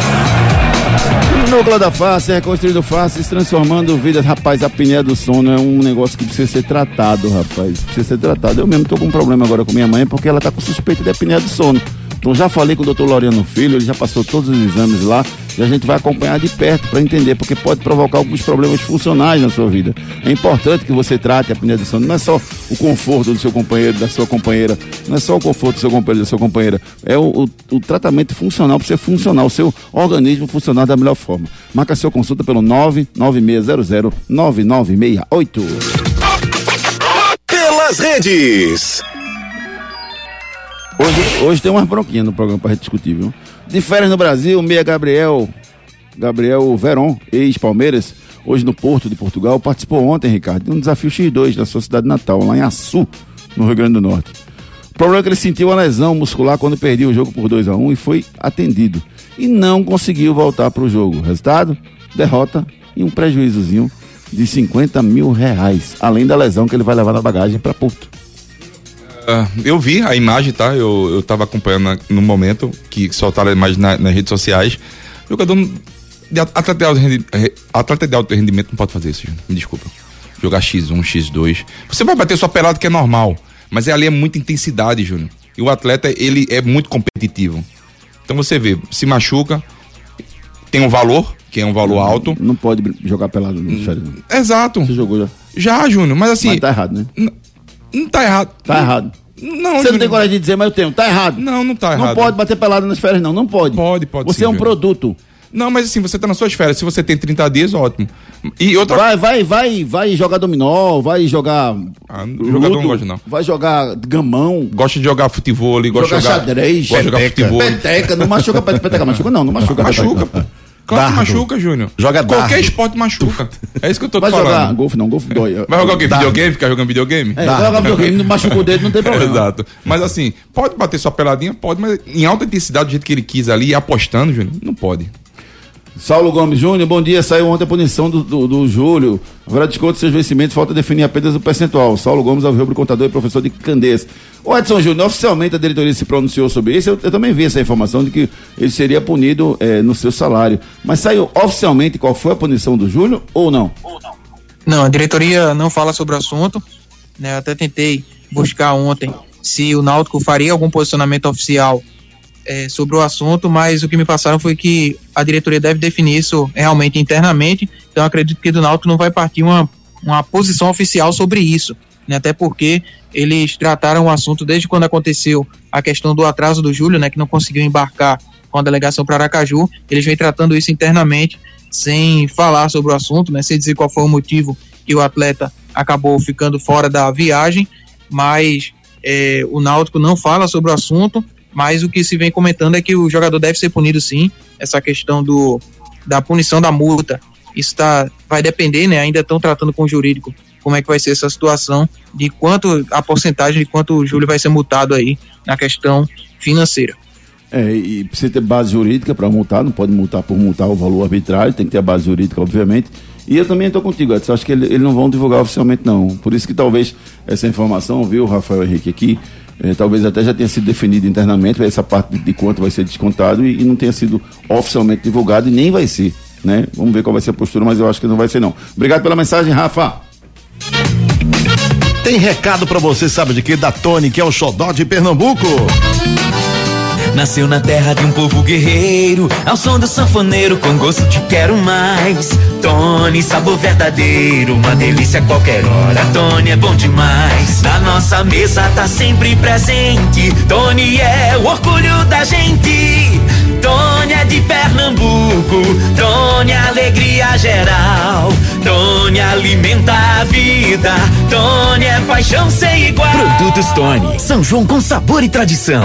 Núcleo da face, reconstruindo faces, transformando vidas. Rapaz, a apneia do sono é um negócio que precisa ser tratado, rapaz. Precisa ser tratado. Eu mesmo tô com um problema agora com minha mãe porque ela tá com suspeita de apneia do sono. Então já falei com o doutor Laureano Filho, ele já passou todos os exames lá e a gente vai acompanhar de perto para entender, porque pode provocar alguns problemas funcionais na sua vida. É importante que você trate a apneia do sono. Não é só o conforto do seu companheiro, da sua companheira, não é só o conforto do seu companheiro, da sua companheira. É o, o- o tratamento funcional para você funcionar, o seu organismo funcionar da melhor forma. Marca sua consulta pelo 99600 9968. Pelas redes. Hoje, hoje tem umas bronquinhas no programa gente discutir, viu? De férias no Brasil, meia Gabriel, Gabriel Veron, ex-Palmeiras, hoje no Porto de Portugal, participou ontem, Ricardo, de um desafio X2 da sua cidade natal, lá em Açu, no Rio Grande do Norte. O problema é que ele sentiu uma lesão muscular quando perdeu o jogo por 2 a 1 e foi atendido. E não conseguiu voltar para o jogo. Resultado? Derrota e um prejuízozinho de 50 mil reais, além da lesão que ele vai levar na bagagem para Porto. Ah, eu vi a imagem, tá? Eu, eu tava acompanhando no momento que soltaram a imagem na- nas redes sociais. Jogador de at- atleta de, alto rendi- re- atleta de alto rendimento não pode fazer isso, Júnior. Me desculpa. Jogar X1, X2. Você vai bater sua pelada que é normal, mas ali é muita intensidade, Júnior. E o atleta, ele é muito competitivo. Então você vê, se machuca, tem um valor, que é um valor alto. Não pode jogar pelado no férias, não. Exato. Você jogou já? Já, Júnior, mas assim. Mas tá errado, né? Não tá errado. Tá errado. Não, Você não tem coragem de dizer, mas eu tenho. Tá errado. Não, não tá Não errado. pode bater pelado nas férias, não. Não pode. Pode, pode Você sim, é um Júnior. produto. Não, mas assim, você tá nas suas férias. Se você tem 30 dias, ótimo. E outra Vai, vai, vai, vai jogar dominó, vai jogar. Ah, jogador não gosta, não. Vai jogar gamão. Gosta de jogar futebol, gosta jogar de jogar. xadrez. Gosta de jogar futebol. Peteca, não machuca, pe- peteca machuca, não, não machuca. Machuca, pô. Claro que Dardo. machuca, Júnior. Joga Qualquer dardo. esporte machuca. É isso que eu tô te Vai falando. jogar golfe, não, golfe dói. Vai jogar o quê? Videogame? Ficar jogando videogame? É, vai jogar videogame, não machuca o dedo, não tem problema. Exato. Mas assim, pode bater sua peladinha? Pode, mas em alta intensidade, do jeito que ele quis ali, apostando, Júnior, não pode. Saulo Gomes Júnior, bom dia. Saiu ontem a punição do, do, do Júlio. Haverá desconto de seus vencimentos, falta definir apenas o percentual. Saulo Gomes, alvirrubro contador e professor de Candeias. O Edson Júnior, oficialmente a diretoria se pronunciou sobre isso. Eu, eu também vi essa informação de que ele seria punido eh, no seu salário. Mas saiu oficialmente qual foi a punição do Júlio ou não? Não, a diretoria não fala sobre o assunto. Né? Eu até tentei buscar ontem se o Náutico faria algum posicionamento oficial eh, sobre o assunto, mas o que me passaram foi que a diretoria deve definir isso realmente internamente. Então acredito que do Náutico não vai partir uma, uma posição oficial sobre isso. Né? Até porque eles trataram o assunto desde quando aconteceu a questão do atraso do Júlio, né? que não conseguiu embarcar com a delegação para Aracaju. Eles vêm tratando isso internamente, sem falar sobre o assunto, né, sem dizer qual foi o motivo que o atleta acabou ficando fora da viagem, mas é, o Náutico não fala sobre o assunto, mas o que se vem comentando é que o jogador deve ser punido sim, essa questão do, da punição da multa, isso tá, vai depender, né, ainda estão tratando com o jurídico como é que vai ser essa situação, de quanto, a porcentagem de quanto o Júlio vai ser multado aí na questão financeira. É, e precisa ter base jurídica para multar, não pode multar por multar o valor arbitrário, tem que ter a base jurídica, obviamente. E eu também estou contigo, Edson. Acho que eles ele não vão divulgar oficialmente, não. Por isso que talvez essa informação, viu, Rafael Henrique, aqui, eh, talvez até já tenha sido definida internamente, essa parte de, quanto vai ser descontado e, e, não tenha sido oficialmente divulgado e nem vai ser, né? Vamos ver qual vai ser a postura, mas eu acho que não vai ser, não. Obrigado pela mensagem, Rafa. Tem recado para você, sabe de que? Da Tony, que é o xodó de Pernambuco. Nasceu na terra de um povo guerreiro, ao som do sanfoneiro, com gosto de quero mais. Tony, sabor verdadeiro, uma delícia a qualquer hora. Tony é bom demais. Na nossa mesa tá sempre presente. Tony é o orgulho da gente. Tony é de Pernambuco, Tony é alegria geral. Tony alimenta a vida, Tony é paixão sem igual. Produtos Tony, São João com sabor e tradição.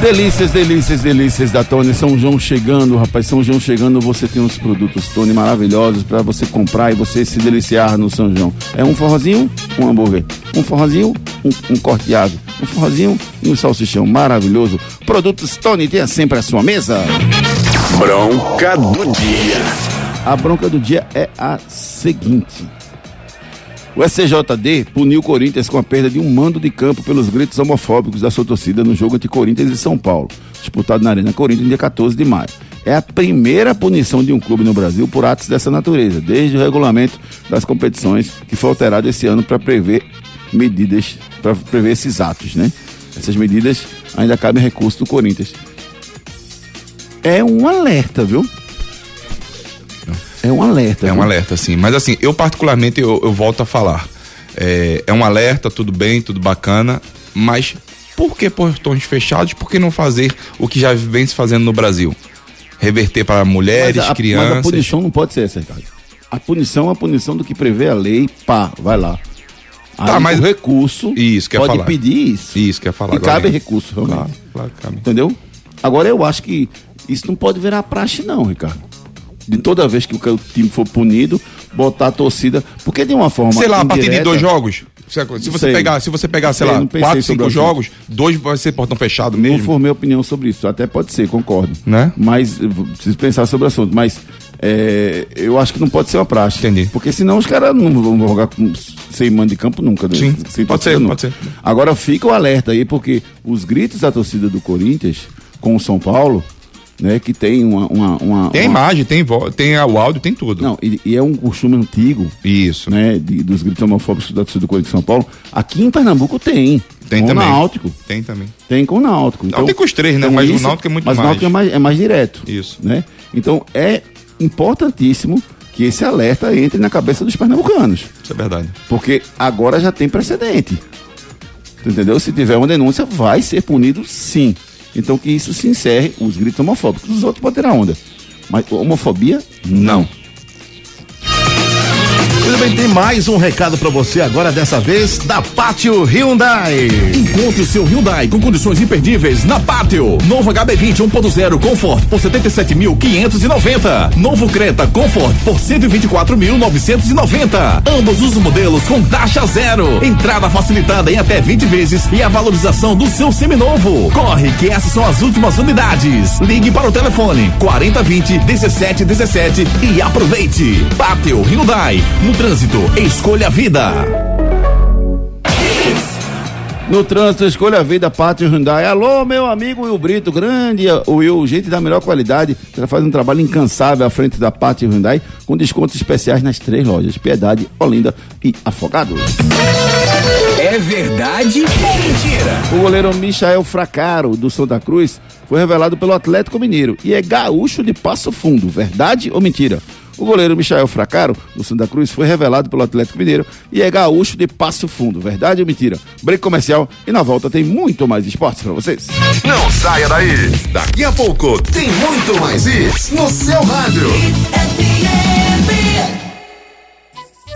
Delícias, delícias, delícias da Tony. São João chegando, rapaz. São João chegando, você tem uns produtos Tony maravilhosos para você comprar e você se deliciar no São João. É um forrozinho, um hambúrguer. Um forrozinho, um, um corteado. Um forrozinho e um salsichão maravilhoso. Produtos Tony tenha sempre à sua mesa. Bronca do dia. A bronca do dia é a seguinte. O SCJD puniu o Corinthians com a perda de um mando de campo pelos gritos homofóbicos da sua torcida no jogo entre Corinthians e São Paulo, disputado na Arena Corinthians no dia 14 de maio. É a primeira punição de um clube no Brasil por atos dessa natureza, desde o regulamento das competições, que foi alterado esse ano para prever medidas, para prever esses atos, né? Essas medidas ainda cabem recurso do Corinthians. É um alerta, viu? É um alerta. É um alerta, sim. Mas assim, eu particularmente, eu, eu volto a falar. É, é um alerta, tudo bem, tudo bacana, mas por que portões fechados? Por que não fazer o que já vem se fazendo no Brasil? Reverter para mulheres, Mas a- crianças. Mas a punição não pode ser essa, Ricardo. A punição é a punição do que prevê a lei, pá, vai lá. Tá, Aí, mas- o recurso Isso, quer pode falar. pedir isso. Isso, quer falar. E agora, cabe recurso, realmente. Claro, claro, cabe. Entendeu? Agora eu acho que isso não pode virar praxe, não, Ricardo. De toda vez que o time for punido, botar a torcida. Porque de uma forma. Sei lá, a partir de indireta- dois jogos. Se você Sei. pegar, se você pegar, sei Sei, lá, não quatro, cinco jogos, dois vai ser portão fechado Não mesmo. formei opinião sobre isso. Até pode ser, concordo. Né? Mas vou- preciso pensar sobre o assunto. Mas é, eu acho que não pode ser uma praxe. Entendi. Porque senão os caras não vão jogar com, sem mando de campo nunca. né? Sim, Sem pode ser, nunca. pode ser. Agora fica o alerta aí, porque os gritos da torcida do Corinthians com o São Paulo, né, que tem uma. uma, uma Tem uma- imagem, tem, tem o áudio, tem tudo. Não, e, e é um costume antigo. Isso. Né, de- dos gritos homofóbicos da torcida do Corinthians e São Paulo. Aqui em Pernambuco tem. Tem com também. o Náutico. Tem também. Tem com o Náutico. Então, tem com os três, né? então Mas o Náutico é muito mas o mais. Náutico é mais, é mais direto. Isso. Né? Então é importantíssimo que esse alerta entre na cabeça dos pernambucanos. Isso é verdade. Porque agora já tem precedente. Entendeu? Se tiver uma denúncia, vai ser punido sim. Então que isso se encerre, os gritos homofóbicos. Os outros podem tirar onda. Mas homofobia, não. Muito bem, tem mais um recado pra você agora, dessa vez da Pátio Hyundai. Encontre o seu Hyundai com condições imperdíveis na Pátio. Novo HB20 1.0 Comfort por 77.590. Novo Creta Comfort por 124.990. Ambos os modelos com taxa zero. Entrada facilitada em até 20 vezes e a valorização do seu seminovo. Corre que essas são as últimas unidades. Ligue para o telefone 4020 1717 e aproveite. Pátio Hyundai. No trânsito, escolha a vida. No trânsito, escolha a vida, Pátio Hyundai. Alô, meu amigo Will Brito, grande Will, gente da melhor qualidade. Você faz um trabalho incansável à frente da Pátio Hyundai, com descontos especiais nas três lojas: Piedade, Olinda e Afogados. É verdade ou mentira? O goleiro Michael Fracaro, do Santa Cruz, foi revelado pelo Atlético Mineiro e é gaúcho de Passo Fundo. Verdade ou mentira? O goleiro Michael Fracaro, do Santa Cruz, foi revelado pelo Atlético Mineiro e é gaúcho de Passo Fundo. Verdade ou mentira? Break comercial e na volta tem muito mais esportes para vocês. Não saia daí. Daqui a pouco tem muito mais isso no seu rádio.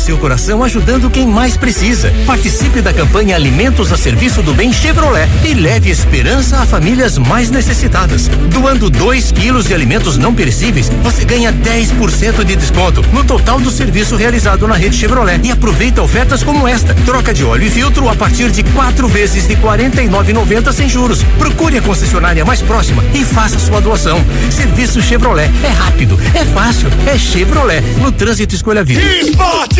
seu coração ajudando quem mais precisa. Participe da campanha Alimentos a Serviço do Bem Chevrolet e leve esperança a famílias mais necessitadas. Doando 2 quilos de alimentos não perecíveis, você ganha 10% de desconto no total do serviço realizado na rede Chevrolet. E aproveita ofertas como esta: troca de óleo e filtro a partir de quatro vezes de R$ 49,90 sem juros. Procure a concessionária mais próxima e faça sua doação. Serviço Chevrolet é rápido, é fácil, é Chevrolet. No trânsito escolha vida. Esporte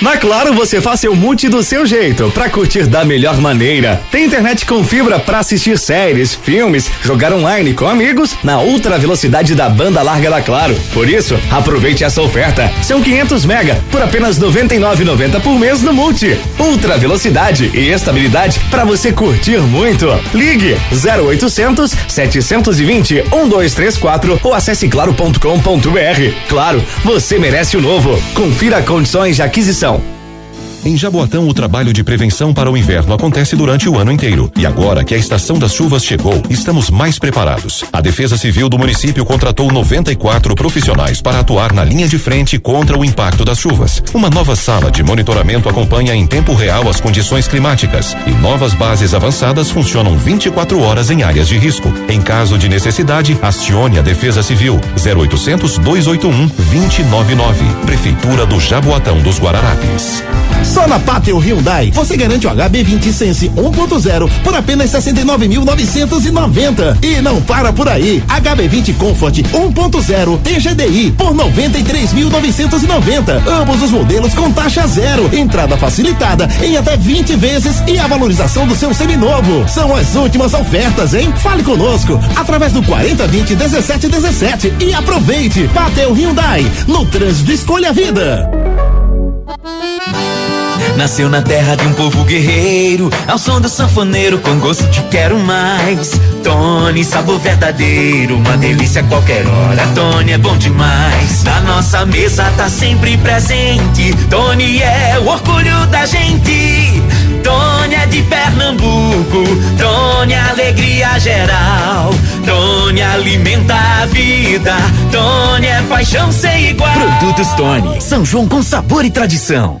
Na Claro você faz seu multi do seu jeito, pra curtir da melhor maneira. Tem internet com fibra pra assistir séries, filmes, jogar online com amigos na ultra velocidade da banda larga da Claro. Por isso, aproveite essa oferta. São 500 mega por apenas 99,90 por mês no multi. Ultra velocidade e estabilidade pra você curtir muito. Ligue 0800 720 1234 ou acesse claro.com.br. Claro, você merece o novo. Confira condições de aquisição. Então, em Jaboatão, o trabalho de prevenção para o inverno acontece durante o ano inteiro. E agora que a estação das chuvas chegou, estamos mais preparados. A Defesa Civil do município contratou 94 profissionais para atuar na linha de frente contra o impacto das chuvas. Uma nova sala de monitoramento acompanha em tempo real as condições climáticas e novas bases avançadas funcionam 24 horas em áreas de risco. Em caso de necessidade, acione a Defesa Civil 0800 281 299. Prefeitura do Jaboatão dos Guararapes. Só na Pátio Hyundai você garante o HB20 Sense 1.0 por apenas 69.990 e não para por aí. HB20 Comfort 1.0 TGDI por 93.990. Ambos os modelos com taxa zero, entrada facilitada em até 20 vezes e a valorização do seu seminovo. São as últimas ofertas, hein? Fale conosco através do 4020 1717 e aproveite. Pátio Hyundai no trânsito escolha a vida. Nasceu na terra de um povo guerreiro, ao som do sanfoneiro com gosto de quero mais. Tony, sabor verdadeiro, uma delícia a qualquer hora. Tony é bom demais. Na nossa mesa tá sempre presente. Tony é o orgulho da gente. Tony é de Pernambuco, Tony é alegria geral. Tony alimenta a vida, Tony é paixão sem igual. Produtos Tony, São João com sabor e tradição.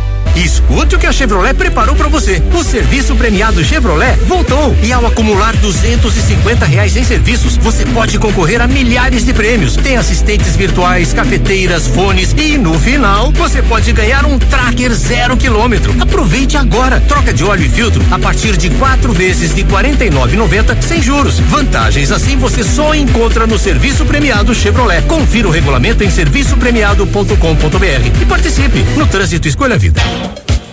Escute o que a Chevrolet preparou para você. O serviço premiado Chevrolet voltou e ao acumular 250 reais em serviços, você pode concorrer a milhares de prêmios. Tem assistentes virtuais, cafeteiras, fones e no final você pode ganhar um tracker zero quilômetro. Aproveite agora. Troca de óleo e filtro a partir de quatro vezes de 49,90 sem juros. Vantagens assim você só encontra no serviço premiado Chevrolet. Confira o regulamento em serviçopremiado.com.br e participe. No trânsito escolha vida.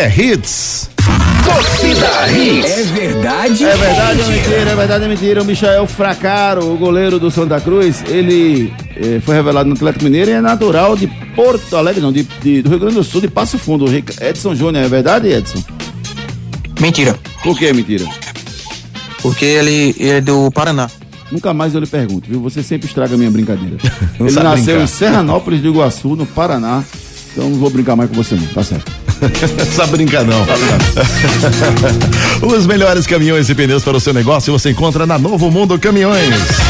É Hits. Torcida Hits. É verdade? É verdade ou mentira? É verdade ou mentira? O Michael Fracaro, o goleiro do Santa Cruz, ele eh, foi revelado no Atlético Mineiro e é natural de Porto Alegre, não, de, de- do Rio Grande do Sul, de Passo Fundo. Edson Júnior, é verdade, Edson? Mentira. Por que mentira? Porque ele, ele é do Paraná. Nunca mais eu lhe pergunto, viu? Você sempre estraga a minha brincadeira. Ele nasceu brincar. em Serranópolis do Iguaçu, no Paraná. Então não vou brincar mais com você não, tá certo. Sabe brincar não. Os melhores caminhões e pneus para o seu negócio você encontra na Novo Mundo Caminhões.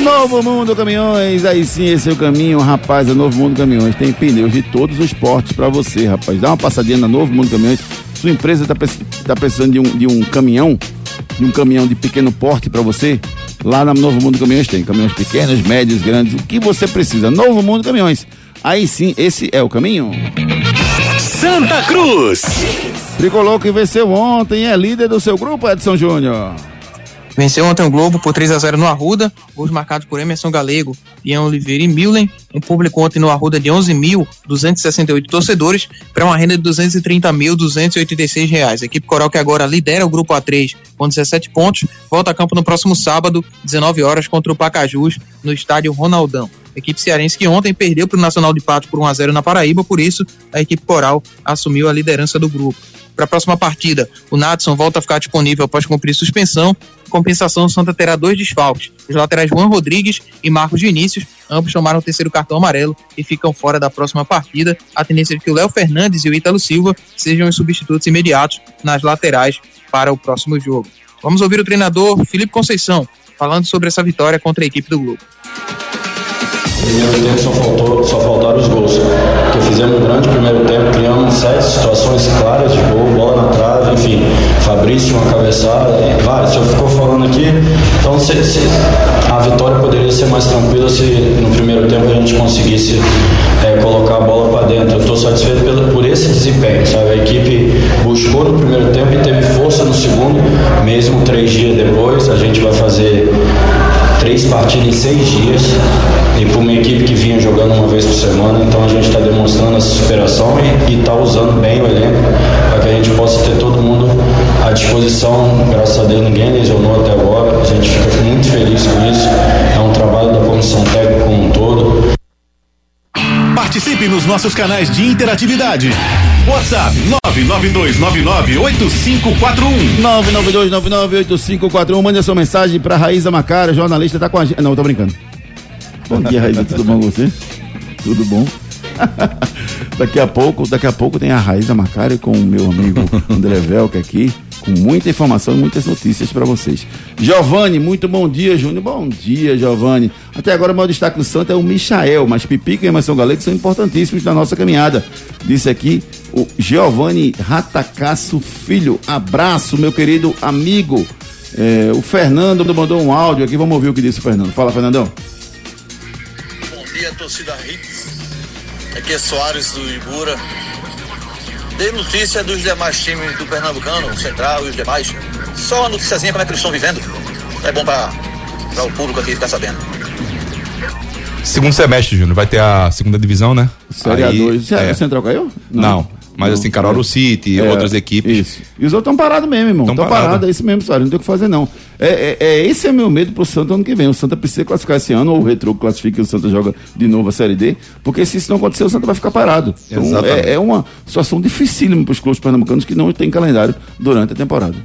Novo Mundo Caminhões, aí sim, esse é o caminho, rapaz. É Novo Mundo Caminhões. Tem pneus de todos os portes pra você, rapaz. Dá uma passadinha na Novo Mundo Caminhões. Sua empresa tá, tá precisando de um, de um caminhão, de um caminhão de pequeno porte pra você. Lá na Novo Mundo Caminhões tem caminhões pequenos, médios, grandes, o que você precisa. Novo Mundo Caminhões. Aí sim, esse é o caminho. Santa Cruz. Tricolor que venceu ontem é líder do seu grupo, Edson Júnior. Venceu ontem o Globo por 3 a 0 no Arruda, gols marcados por Emerson Galego, Ian Oliveira e Millen. Um público ontem no Arruda de 11.268 torcedores para uma renda de 230.286 reais. A equipe Coral que agora lidera o grupo A3 com 17 pontos, volta a campo no próximo sábado, 19 horas contra o Pacajus no estádio Ronaldão. A equipe cearense que ontem perdeu para o Nacional de Patos por 1 a 0 na Paraíba, por isso a equipe Coral assumiu a liderança do grupo. Para a próxima partida, o Natson volta a ficar disponível após cumprir suspensão. Compensação, o Santa terá dois desfalques. Os laterais Juan Rodrigues e Marcos Vinícius, ambos tomaram o terceiro cartão amarelo e ficam fora da próxima partida. A tendência é que o Léo Fernandes e o Ítalo Silva sejam os substitutos imediatos nas laterais para o próximo jogo. Vamos ouvir o treinador Felipe Conceição falando sobre essa vitória contra a equipe do Globo. Primeiro tempo só, faltou, só faltaram os gols. Porque fizemos um grande primeiro tempo, criamos sete situações claras de gol, bola na trave, enfim. Fabrício, uma cabeçada, vários. Se eu ficou falando aqui, então se, se- a vitória poderia ser mais tranquila se no primeiro tempo a gente conseguisse eh, colocar a bola para dentro. Eu estou satisfeito pelo, por esse desempenho, sabe? A equipe buscou no primeiro tempo e teve força no segundo, mesmo três dias depois. A gente vai fazer três partidas em seis dias e para uma equipe que vinha jogando uma vez por semana, então a gente está demonstrando essa superação e está usando bem o elenco para que a gente possa ter todo mundo à disposição. Graças a Deus ninguém lesionou até agora, a gente fica muito feliz com isso. É um trabalho da comissão técnica como um todo. Participe nos nossos canais de interatividade. WhatsApp 992998541. 992998541. Mande a sua mensagem pra Raíza Macário, jornalista, tá com a gente. Não, tô brincando. Bom dia, Raíza, tudo bom com você? Tudo bom? daqui a pouco, daqui a pouco tem a Raíza Macário com o meu amigo André Velca aqui, com muita informação e muitas notícias pra vocês. Giovanni, muito bom dia, Júnior. Bom dia, Giovanni. Até agora o maior destaque do Santo é o Michael, mas Pipica e Emerson Galego são importantíssimos na nossa caminhada. Disse aqui o Giovanni Ratacasso Filho. Abraço, meu querido amigo. É, o Fernando mandou um áudio aqui, vamos ouvir o que disse o Fernando. Fala, Fernandão. Bom dia, torcida Hits. Aqui é Soares do Ibura. Dei notícia dos demais times do Pernambucano, o Central e os demais. Só uma noticiazinha como é que eles estão vivendo. É bom para o público aqui ficar sabendo. Segundo semestre, Júnior, vai ter a segunda divisão, né? Série Aí, A2. Sério, é. O Central caiu? Não. Mas assim, Caruaru City, É, outras equipes. Isso. E os outros estão parados mesmo, irmão. Tão Estão parado. parados, é isso mesmo, Sário. Não tem o que fazer, não. É, é, é- esse é meu medo pro Santa ano que vem. O Santa precisa classificar esse ano, ou o Retro classifica e o Santa joga de novo a Série D, porque se isso não acontecer, o Santa vai ficar parado. Então, é, é uma situação dificílima para os clubes pernambucanos que não têm calendário durante a temporada.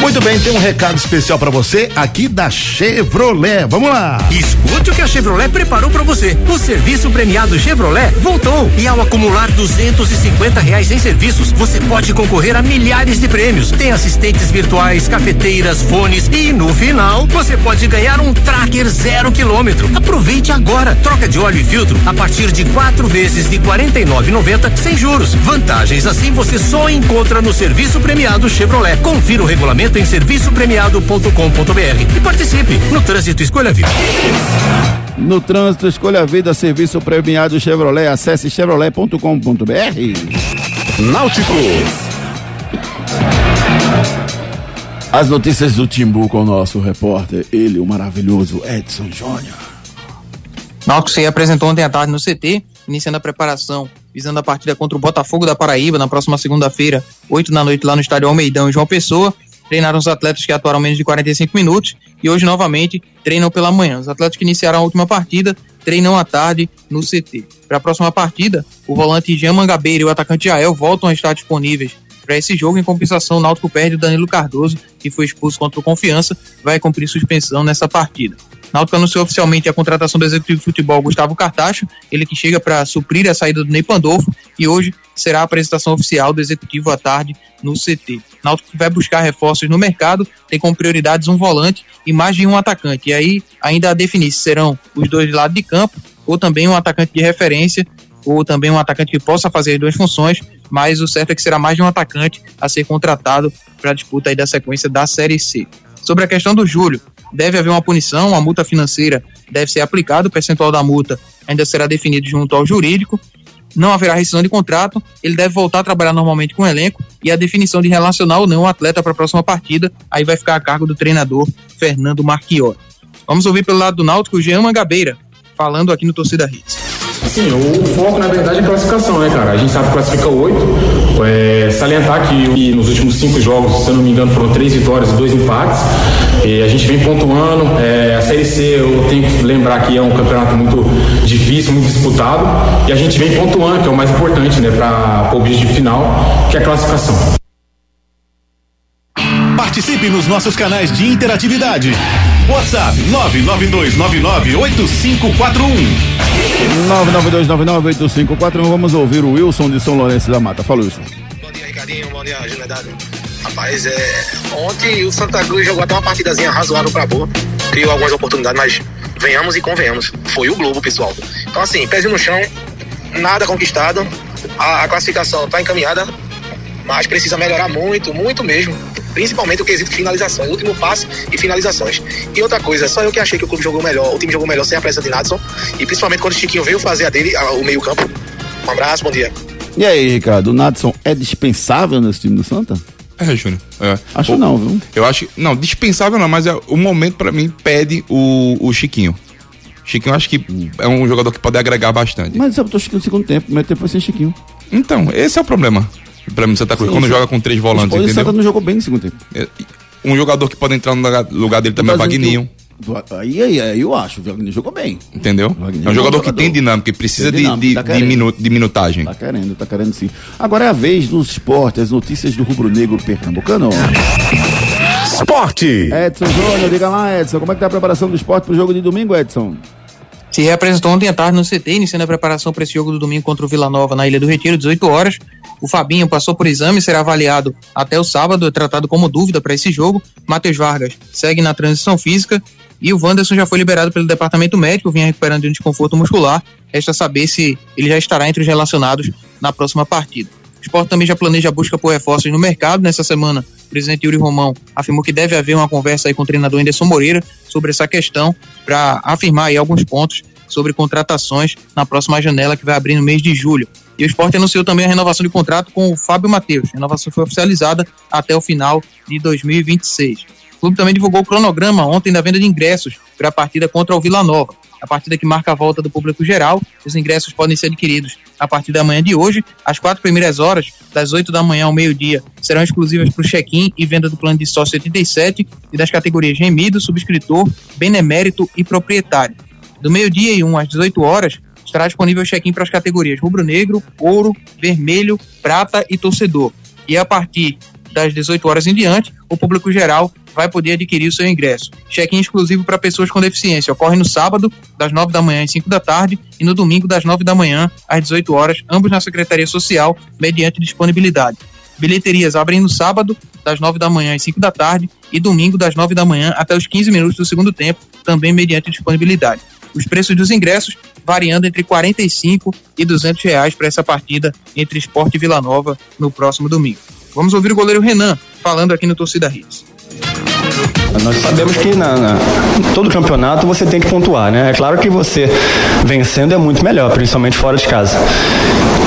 Muito bem, tem um recado especial pra você aqui da Chevrolet. Vamos lá. Escute o que a Chevrolet preparou para você. O serviço premiado Chevrolet voltou e ao acumular 250 reais em serviços, você pode concorrer a milhares de prêmios. Tem assistentes virtuais, cafeteiras, fones e no final você pode ganhar um tracker zero quilômetro. Aproveite agora. Troca de óleo e filtro a partir de quatro vezes de R$ 49,90 sem juros. Vantagens assim você só encontra no serviço premiado Chevrolet. Confira o regulamento em serviçopremiado.com.br e participe. No trânsito escolha vida. No trânsito, escolha vida, serviço premiado Chevrolet. Acesse chevrolet.com.br. Náutico. As notícias do Timbu com o nosso repórter, ele, o maravilhoso Edson Júnior. Náutico se apresentou ontem à tarde no CT, iniciando a preparação, visando a partida contra o Botafogo da Paraíba na próxima segunda-feira, 8 da noite, lá no estádio Almeidão em João Pessoa. Treinaram os atletas que atuaram menos de 45 minutos e hoje novamente treinam pela manhã. Os atletas que iniciaram a última partida treinam à tarde no CT. Para a próxima partida, o volante Jean Mangabeira e o atacante Jael voltam a estar disponíveis para esse jogo. Em compensação, o Náutico perde o Danilo Cardoso, que foi expulso contra o Confiança, vai cumprir suspensão nessa partida. Náutico anunciou oficialmente a contratação do executivo de futebol Gustavo Cartacho, ele que chega para suprir a saída do Ney Pandolfo, e hoje será a apresentação oficial do executivo à tarde no CT. Náutico vai buscar reforços no mercado, tem como prioridades um volante e mais de um atacante. E aí ainda a definir se serão os dois de lado de campo ou também um atacante de referência ou também um atacante que possa fazer as duas funções, mas o certo é que será mais de um atacante a ser contratado para a disputa aí da sequência da Série C. Sobre a questão do Júlio, deve haver uma punição, uma multa financeira deve ser aplicada, o percentual da multa ainda será definido junto ao jurídico, não haverá rescisão de contrato, ele deve voltar a trabalhar normalmente com o elenco e a definição de relacionar ou não o atleta para a próxima partida, aí vai ficar a cargo do treinador Fernando Marchiori. Vamos ouvir pelo lado do Náutico o Jean Mangabeira, falando aqui no Torcida Hits. Sim, o foco na verdade é classificação, né, cara? A gente sabe que classifica oito. É, salientar que nos últimos cinco jogos, se eu não me engano, foram três vitórias e dois empates. E a gente vem pontuando. É, a Série C, eu tenho que lembrar que é um campeonato muito difícil, muito disputado. E a gente vem pontuando, que é o mais importante, né, para o objetivo final, que é a classificação. Participe nos nossos canais de interatividade. WhatsApp 992998541. 992998541. Vamos ouvir o Wilson de São Lourenço da Mata. Fala, Wilson. Ricardinho, bom dia, Juliedade. Rapaz, é, ontem o Santa Cruz jogou até uma partidazinha razoável pra boa, criou algumas oportunidades, mas venhamos e convenhamos, foi o Globo, pessoal. Então, assim, pezinho no chão, nada conquistado, a, a classificação tá encaminhada, mas precisa melhorar muito, muito mesmo. Principalmente o quesito finalizações, último passe e finalizações. E outra coisa, só eu que achei que o clube jogou melhor, o time jogou melhor sem a presença de Nadson, e principalmente quando o Chiquinho veio fazer a dele, a- o meio-campo. Um abraço, bom dia. E aí, Ricardo, o Nadson é dispensável nesse time do Santa? É, Júnior. É. Acho O- não, viu? Eu acho. Não, dispensável não, mas é, o momento pra mim pede o, o Chiquinho. Chiquinho eu acho que é um jogador que pode agregar bastante. Mas eu tô Chiquinho no segundo tempo, o primeiro tempo foi sem Chiquinho. Então, esse é o problema. Pra mim, Santa Cruz, Sim, quando joga com três volantes, O Santa entendeu? não jogou bem no segundo tempo. É, Um jogador que pode entrar no lugar, dele também é que Vagninho. Aí, aí, aí eu acho, o Wagner jogou bem. Entendeu? É um é um jogador que jogador. tem dinâmica e precisa Tem de, dinâmica, de, tá de, minu- de minutagem. Tá querendo, tá querendo sim. Agora é a vez dos esportes, as notícias do rubro-negro pernambucano. Esporte! Edson Júnior, diga lá, Edson, como é que tá a preparação do esporte pro jogo de domingo, Edson? Se reapresentou ontem à tarde no CT, iniciando a preparação para esse jogo do domingo contra o Vila Nova na Ilha do Retiro, 18 horas. O Fabinho passou por exame será avaliado até o sábado, é tratado como dúvida para esse jogo. Matheus Vargas segue na transição física e o Wanderson já foi liberado pelo departamento médico, vinha recuperando de um desconforto muscular. Resta saber se ele já estará entre os relacionados na próxima partida. O esporte também já planeja a busca por reforços no mercado. Nessa semana, presidente Yuri Romão afirmou que deve haver uma conversa aí com o treinador Anderson Moreira sobre essa questão para afirmar aí alguns pontos sobre contratações na próxima janela que vai abrir no mês de julho. E o esporte anunciou também a renovação de contrato com o Fábio Matheus. A renovação foi oficializada até o final de 2026. O clube também divulgou o cronograma ontem da venda de ingressos para a partida contra o Vila Nova. A partida que marca a volta do público geral. Os ingressos podem ser adquiridos a partir da manhã de hoje. As quatro primeiras horas, das 8 da manhã ao meio-dia, serão exclusivas para o check-in e venda do plano de sócio 87 e das categorias remido, subscritor, benemérito e proprietário. Do meio-dia e 1 às 18 horas, estará disponível o check-in para as categorias rubro-negro, ouro, vermelho, prata e torcedor. E a partir das 18 horas em diante, o público geral vai poder adquirir o seu ingresso. Check-in exclusivo para pessoas com deficiência ocorre no sábado, das 9 da manhã às 5 da tarde, e no domingo, das 9 da manhã às 18 horas, ambos na Secretaria Social, mediante disponibilidade. Bilheterias abrem no sábado, das 9 da manhã às 5 da tarde, e domingo, das 9 da manhã até os 15 minutos do segundo tempo, também mediante disponibilidade. Os preços dos ingressos variando entre 45 e 200 reais para essa partida entre Esporte e Vila Nova no próximo domingo. Vamos ouvir o goleiro Renan falando aqui no Torcida Hits. Nós sabemos que na, na, todo campeonato você tem que pontuar, né? É claro que você vencendo é muito melhor, principalmente fora de casa.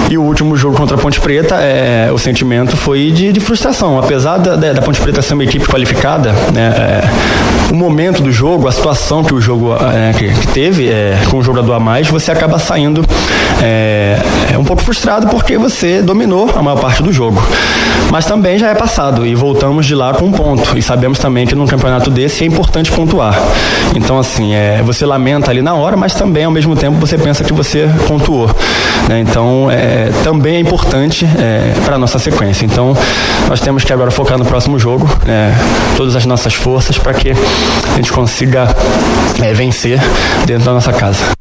E o último jogo contra a Ponte Preta, é, o sentimento foi de, de frustração. Apesar da, da, Ponte Preta ser uma equipe qualificada, né, é, o momento do jogo, a situação que o jogo é, que, teve é, com o jogador a mais, você acaba saindo é, é, um pouco frustrado porque você dominou a maior parte do jogo. Mas também já é passado e voltamos de lá com um ponto. E sabemos também que num campeonato desse é importante pontuar. Então, assim, é, você lamenta ali na hora, mas também ao mesmo tempo você pensa que você pontuou. Né? Então, é, também é importante é, para a nossa sequência. Então, nós temos que agora focar no próximo jogo, é, todas as nossas forças para que a gente consiga é, vencer dentro da nossa casa.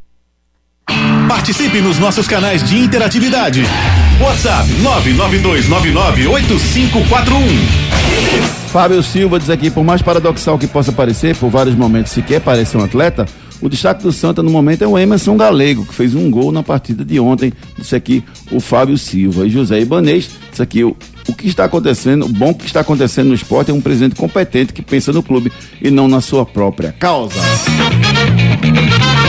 Participe nos nossos canais de interatividade. WhatsApp 992998541. Fábio Silva diz aqui, por mais paradoxal que possa parecer, por vários momentos se quer parecer um atleta, o destaque do Santa no momento é o Emerson Galego, que fez um gol na partida de ontem. Disse aqui o Fábio Silva. E José Ibanês disse aqui o, o que está acontecendo, o bom que está acontecendo no esporte é um presidente competente que pensa no clube e não na sua própria causa.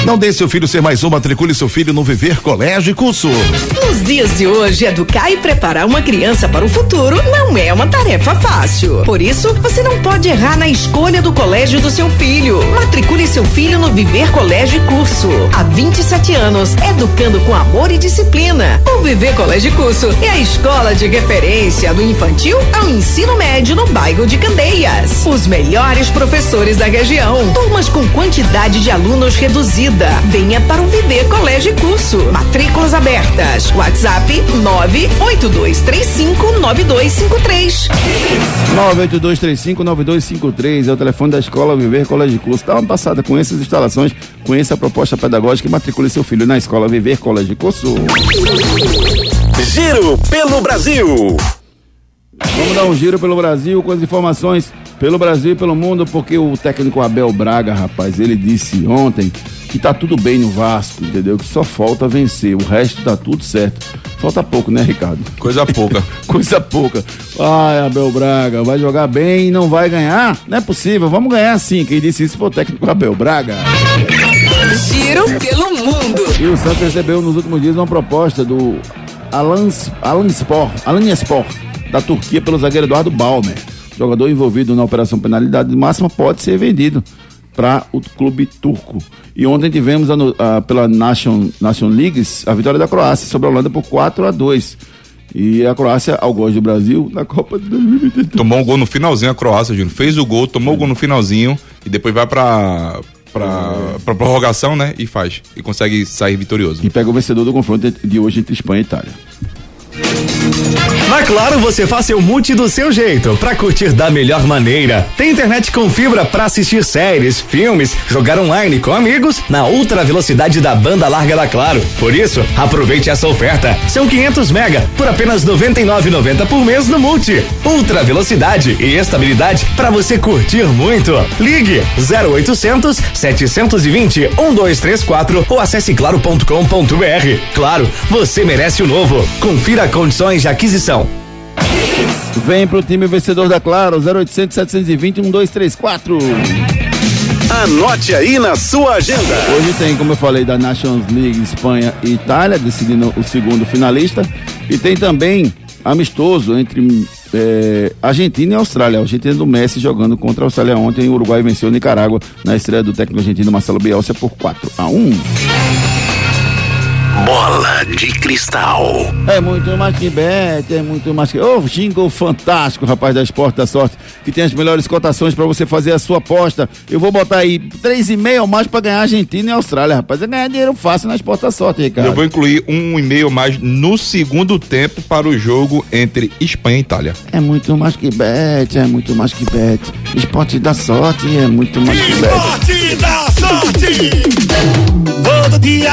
Não deixe seu filho ser mais um, matricule seu filho no Viver Colégio e Curso. Nos dias de hoje, educar e preparar uma criança para o futuro não é uma tarefa fácil. Por isso, você não pode errar na escolha do colégio do seu filho. Matricule seu filho no Viver Colégio e Curso. Há 27 anos, educando com amor e disciplina. O Viver Colégio e Curso é a escola de referência do infantil ao ensino médio no bairro de Candeias. Os melhores professores da região. Turmas com quantidade de alunos reduzida Venha para o Viver Colégio e Curso. Matrículas abertas. WhatsApp 982359253. 982359253 é o telefone da Escola Viver Colégio e Curso. Dá uma passada com essas instalações, conheça a proposta pedagógica e matricule seu filho na Escola Viver Colégio e Curso. Giro pelo Brasil. Vamos dar um giro pelo Brasil com as informações pelo Brasil e pelo mundo, porque o técnico Abel Braga, rapaz, ele disse ontem que tá tudo bem no Vasco, entendeu? Que só falta vencer, o resto tá tudo certo. Falta pouco, né, Ricardo? Coisa pouca. Coisa pouca. Ai, Abel Braga, vai jogar bem e não vai ganhar? Não é possível, vamos ganhar sim. Quem disse isso foi o técnico Abel Braga. Giro pelo mundo. E o Santos recebeu nos últimos dias uma proposta do Alan, Alan Sport, Alan Sport, da Turquia, pelo zagueiro Eduardo Balmer. Jogador envolvido na operação penalidade máxima pode ser vendido para o clube turco. E ontem tivemos a, a, pela Nation, Nation Leagues a vitória da Croácia sobre a Holanda por 4 a 2 E a Croácia, ao gosto do Brasil, na Copa de 2023. Tomou um gol no finalzinho a Croácia, Júnior. Fez o gol, tomou o gol no finalzinho e depois vai para para pra prorrogação, né? E faz. E consegue sair vitorioso. E pega o vencedor do confronto de hoje entre Espanha e Itália. Na Claro você faz seu multi do seu jeito, para curtir da melhor maneira. Tem internet com fibra para assistir séries, filmes, jogar online com amigos na ultra velocidade da banda larga da Claro. Por isso, aproveite essa oferta. São 500 mega por apenas 99,90 por mês no multi. Ultra velocidade e estabilidade para você curtir muito. Ligue 0800 720 1234 ou acesse claro.com.br. Claro, você merece o novo. Confira condições de aquisição. Vem pro time vencedor da Claro, 0800 720 1234. Anote aí na sua agenda. Hoje tem, como eu falei, da Nations League Espanha e Itália, decidindo o segundo finalista. E tem também amistoso entre é, Argentina e Austrália. A Argentina do Messi jogando contra a Austrália ontem. O Uruguai venceu o Nicarágua na estreia do técnico argentino Marcelo Bielsa por 4 a 1 Bola de cristal. É muito mais que bet, é muito mais que. Ô, oh, jingle fantástico, rapaz, da Esporte da Sorte, que tem as melhores cotações para você fazer a sua aposta. Eu vou botar aí 3,5 ou mais para ganhar Argentina e Austrália, rapaz. É ganhar dinheiro fácil na Esporte da Sorte, Ricardo. Eu vou incluir um e meio mais no segundo tempo para o jogo entre Espanha e Itália. É muito mais que bet, é muito mais que bet. Esporte da Sorte é muito mais que bet. Esporte da Sorte! Todo dia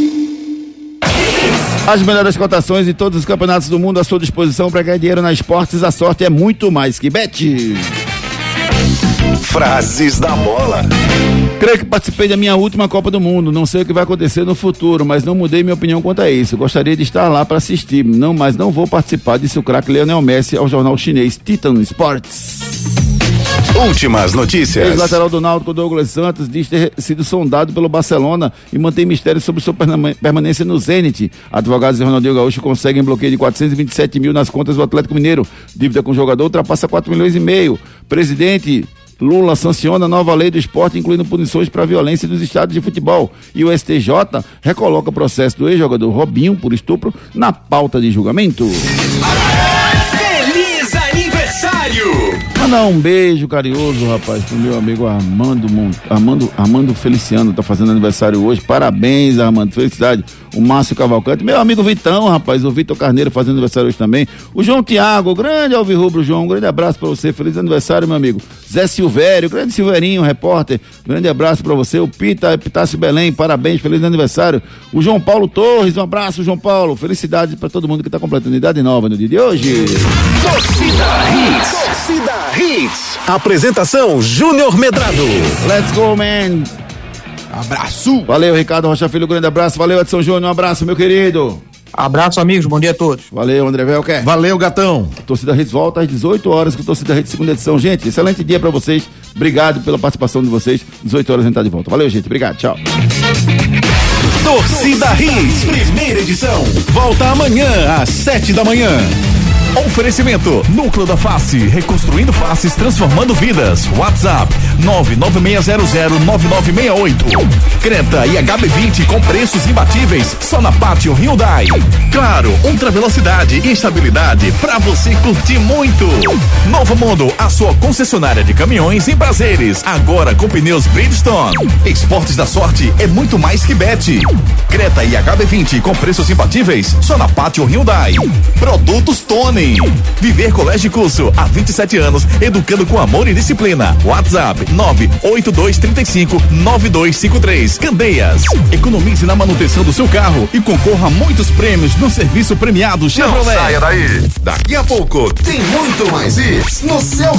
As melhores cotações em todos os campeonatos do mundo à sua disposição para ganhar dinheiro na Esportes. A sorte é muito mais que bet. Frases da bola. Creio que participei da minha última Copa do Mundo. Não sei o que vai acontecer no futuro, mas não mudei minha opinião quanto a isso. Gostaria de estar lá para assistir, não, mas não vou participar, disse o craque Leonel Messi ao jornal chinês Titan Sports. Últimas notícias. Ex-lateral do Náutico Douglas Santos diz ter sido sondado pelo Barcelona e mantém mistério sobre sua permanência no Zenit. Advogados de Ronaldinho Gaúcho conseguem bloqueio de 427 mil nas contas do Atlético Mineiro. Dívida com o jogador ultrapassa 4 milhões e meio. Presidente Lula sanciona nova lei do esporte, incluindo punições para violência dos estados de futebol. E o STJ recoloca o processo do ex-jogador Robinho por estupro na pauta de julgamento. Mandar um beijo carinhoso, rapaz, pro meu amigo Armando, Armando, Armando Feliciano, tá fazendo aniversário hoje. Parabéns, Armando, felicidade. O Márcio Cavalcante, meu amigo Vitão, rapaz, o Vitor Carneiro fazendo aniversário hoje também. O João Tiago, grande Alvirrubro João, um grande abraço para você, feliz aniversário, meu amigo. Zé Silvério, grande Silverinho, repórter, grande abraço para você. O Pita, Pitácio Belém, parabéns, feliz aniversário. O João Paulo Torres, um abraço, João Paulo. Felicidades para todo mundo que tá completando idade nova no dia de hoje. Torcida Hits. Torcida Hits. Apresentação Júnior Medrado. Let's go, man. Abraço. Valeu, Ricardo Rocha Filho, grande abraço. Valeu, Edson Júnior, um abraço, meu querido. Abraço, amigos, bom dia a todos. Valeu, André Velker. Valeu, gatão. Torcida Hits volta às 18 horas com Torcida Hits segunda edição. Gente, excelente dia para vocês. Obrigado pela participação de vocês. 18 horas a gente tá de volta. Valeu, gente. Obrigado. Tchau. Torcida Hits, primeira edição. Volta amanhã às 7 da manhã. Oferecimento Núcleo da Face, reconstruindo faces, transformando vidas. WhatsApp 996009968. Creta e HB20 com preços imbatíveis só na Pátio Hyundai. Claro, ultra velocidade e estabilidade para você curtir muito. Novo Mundo, a sua concessionária de caminhões em prazeres, agora com pneus Bridgestone. Esportes da Sorte é muito mais que bet. Creta e HB20 com preços imbatíveis só na Pátio Hyundai. Produtos Tony. Viver Colégio e Curso há 27 anos, educando com amor e disciplina. WhatsApp 98235 9253. Candeias. Economize na manutenção do seu carro e concorra a muitos prêmios no serviço premiado Chevrolet. Não saia daí. Daqui a pouco tem muito mais isso no seu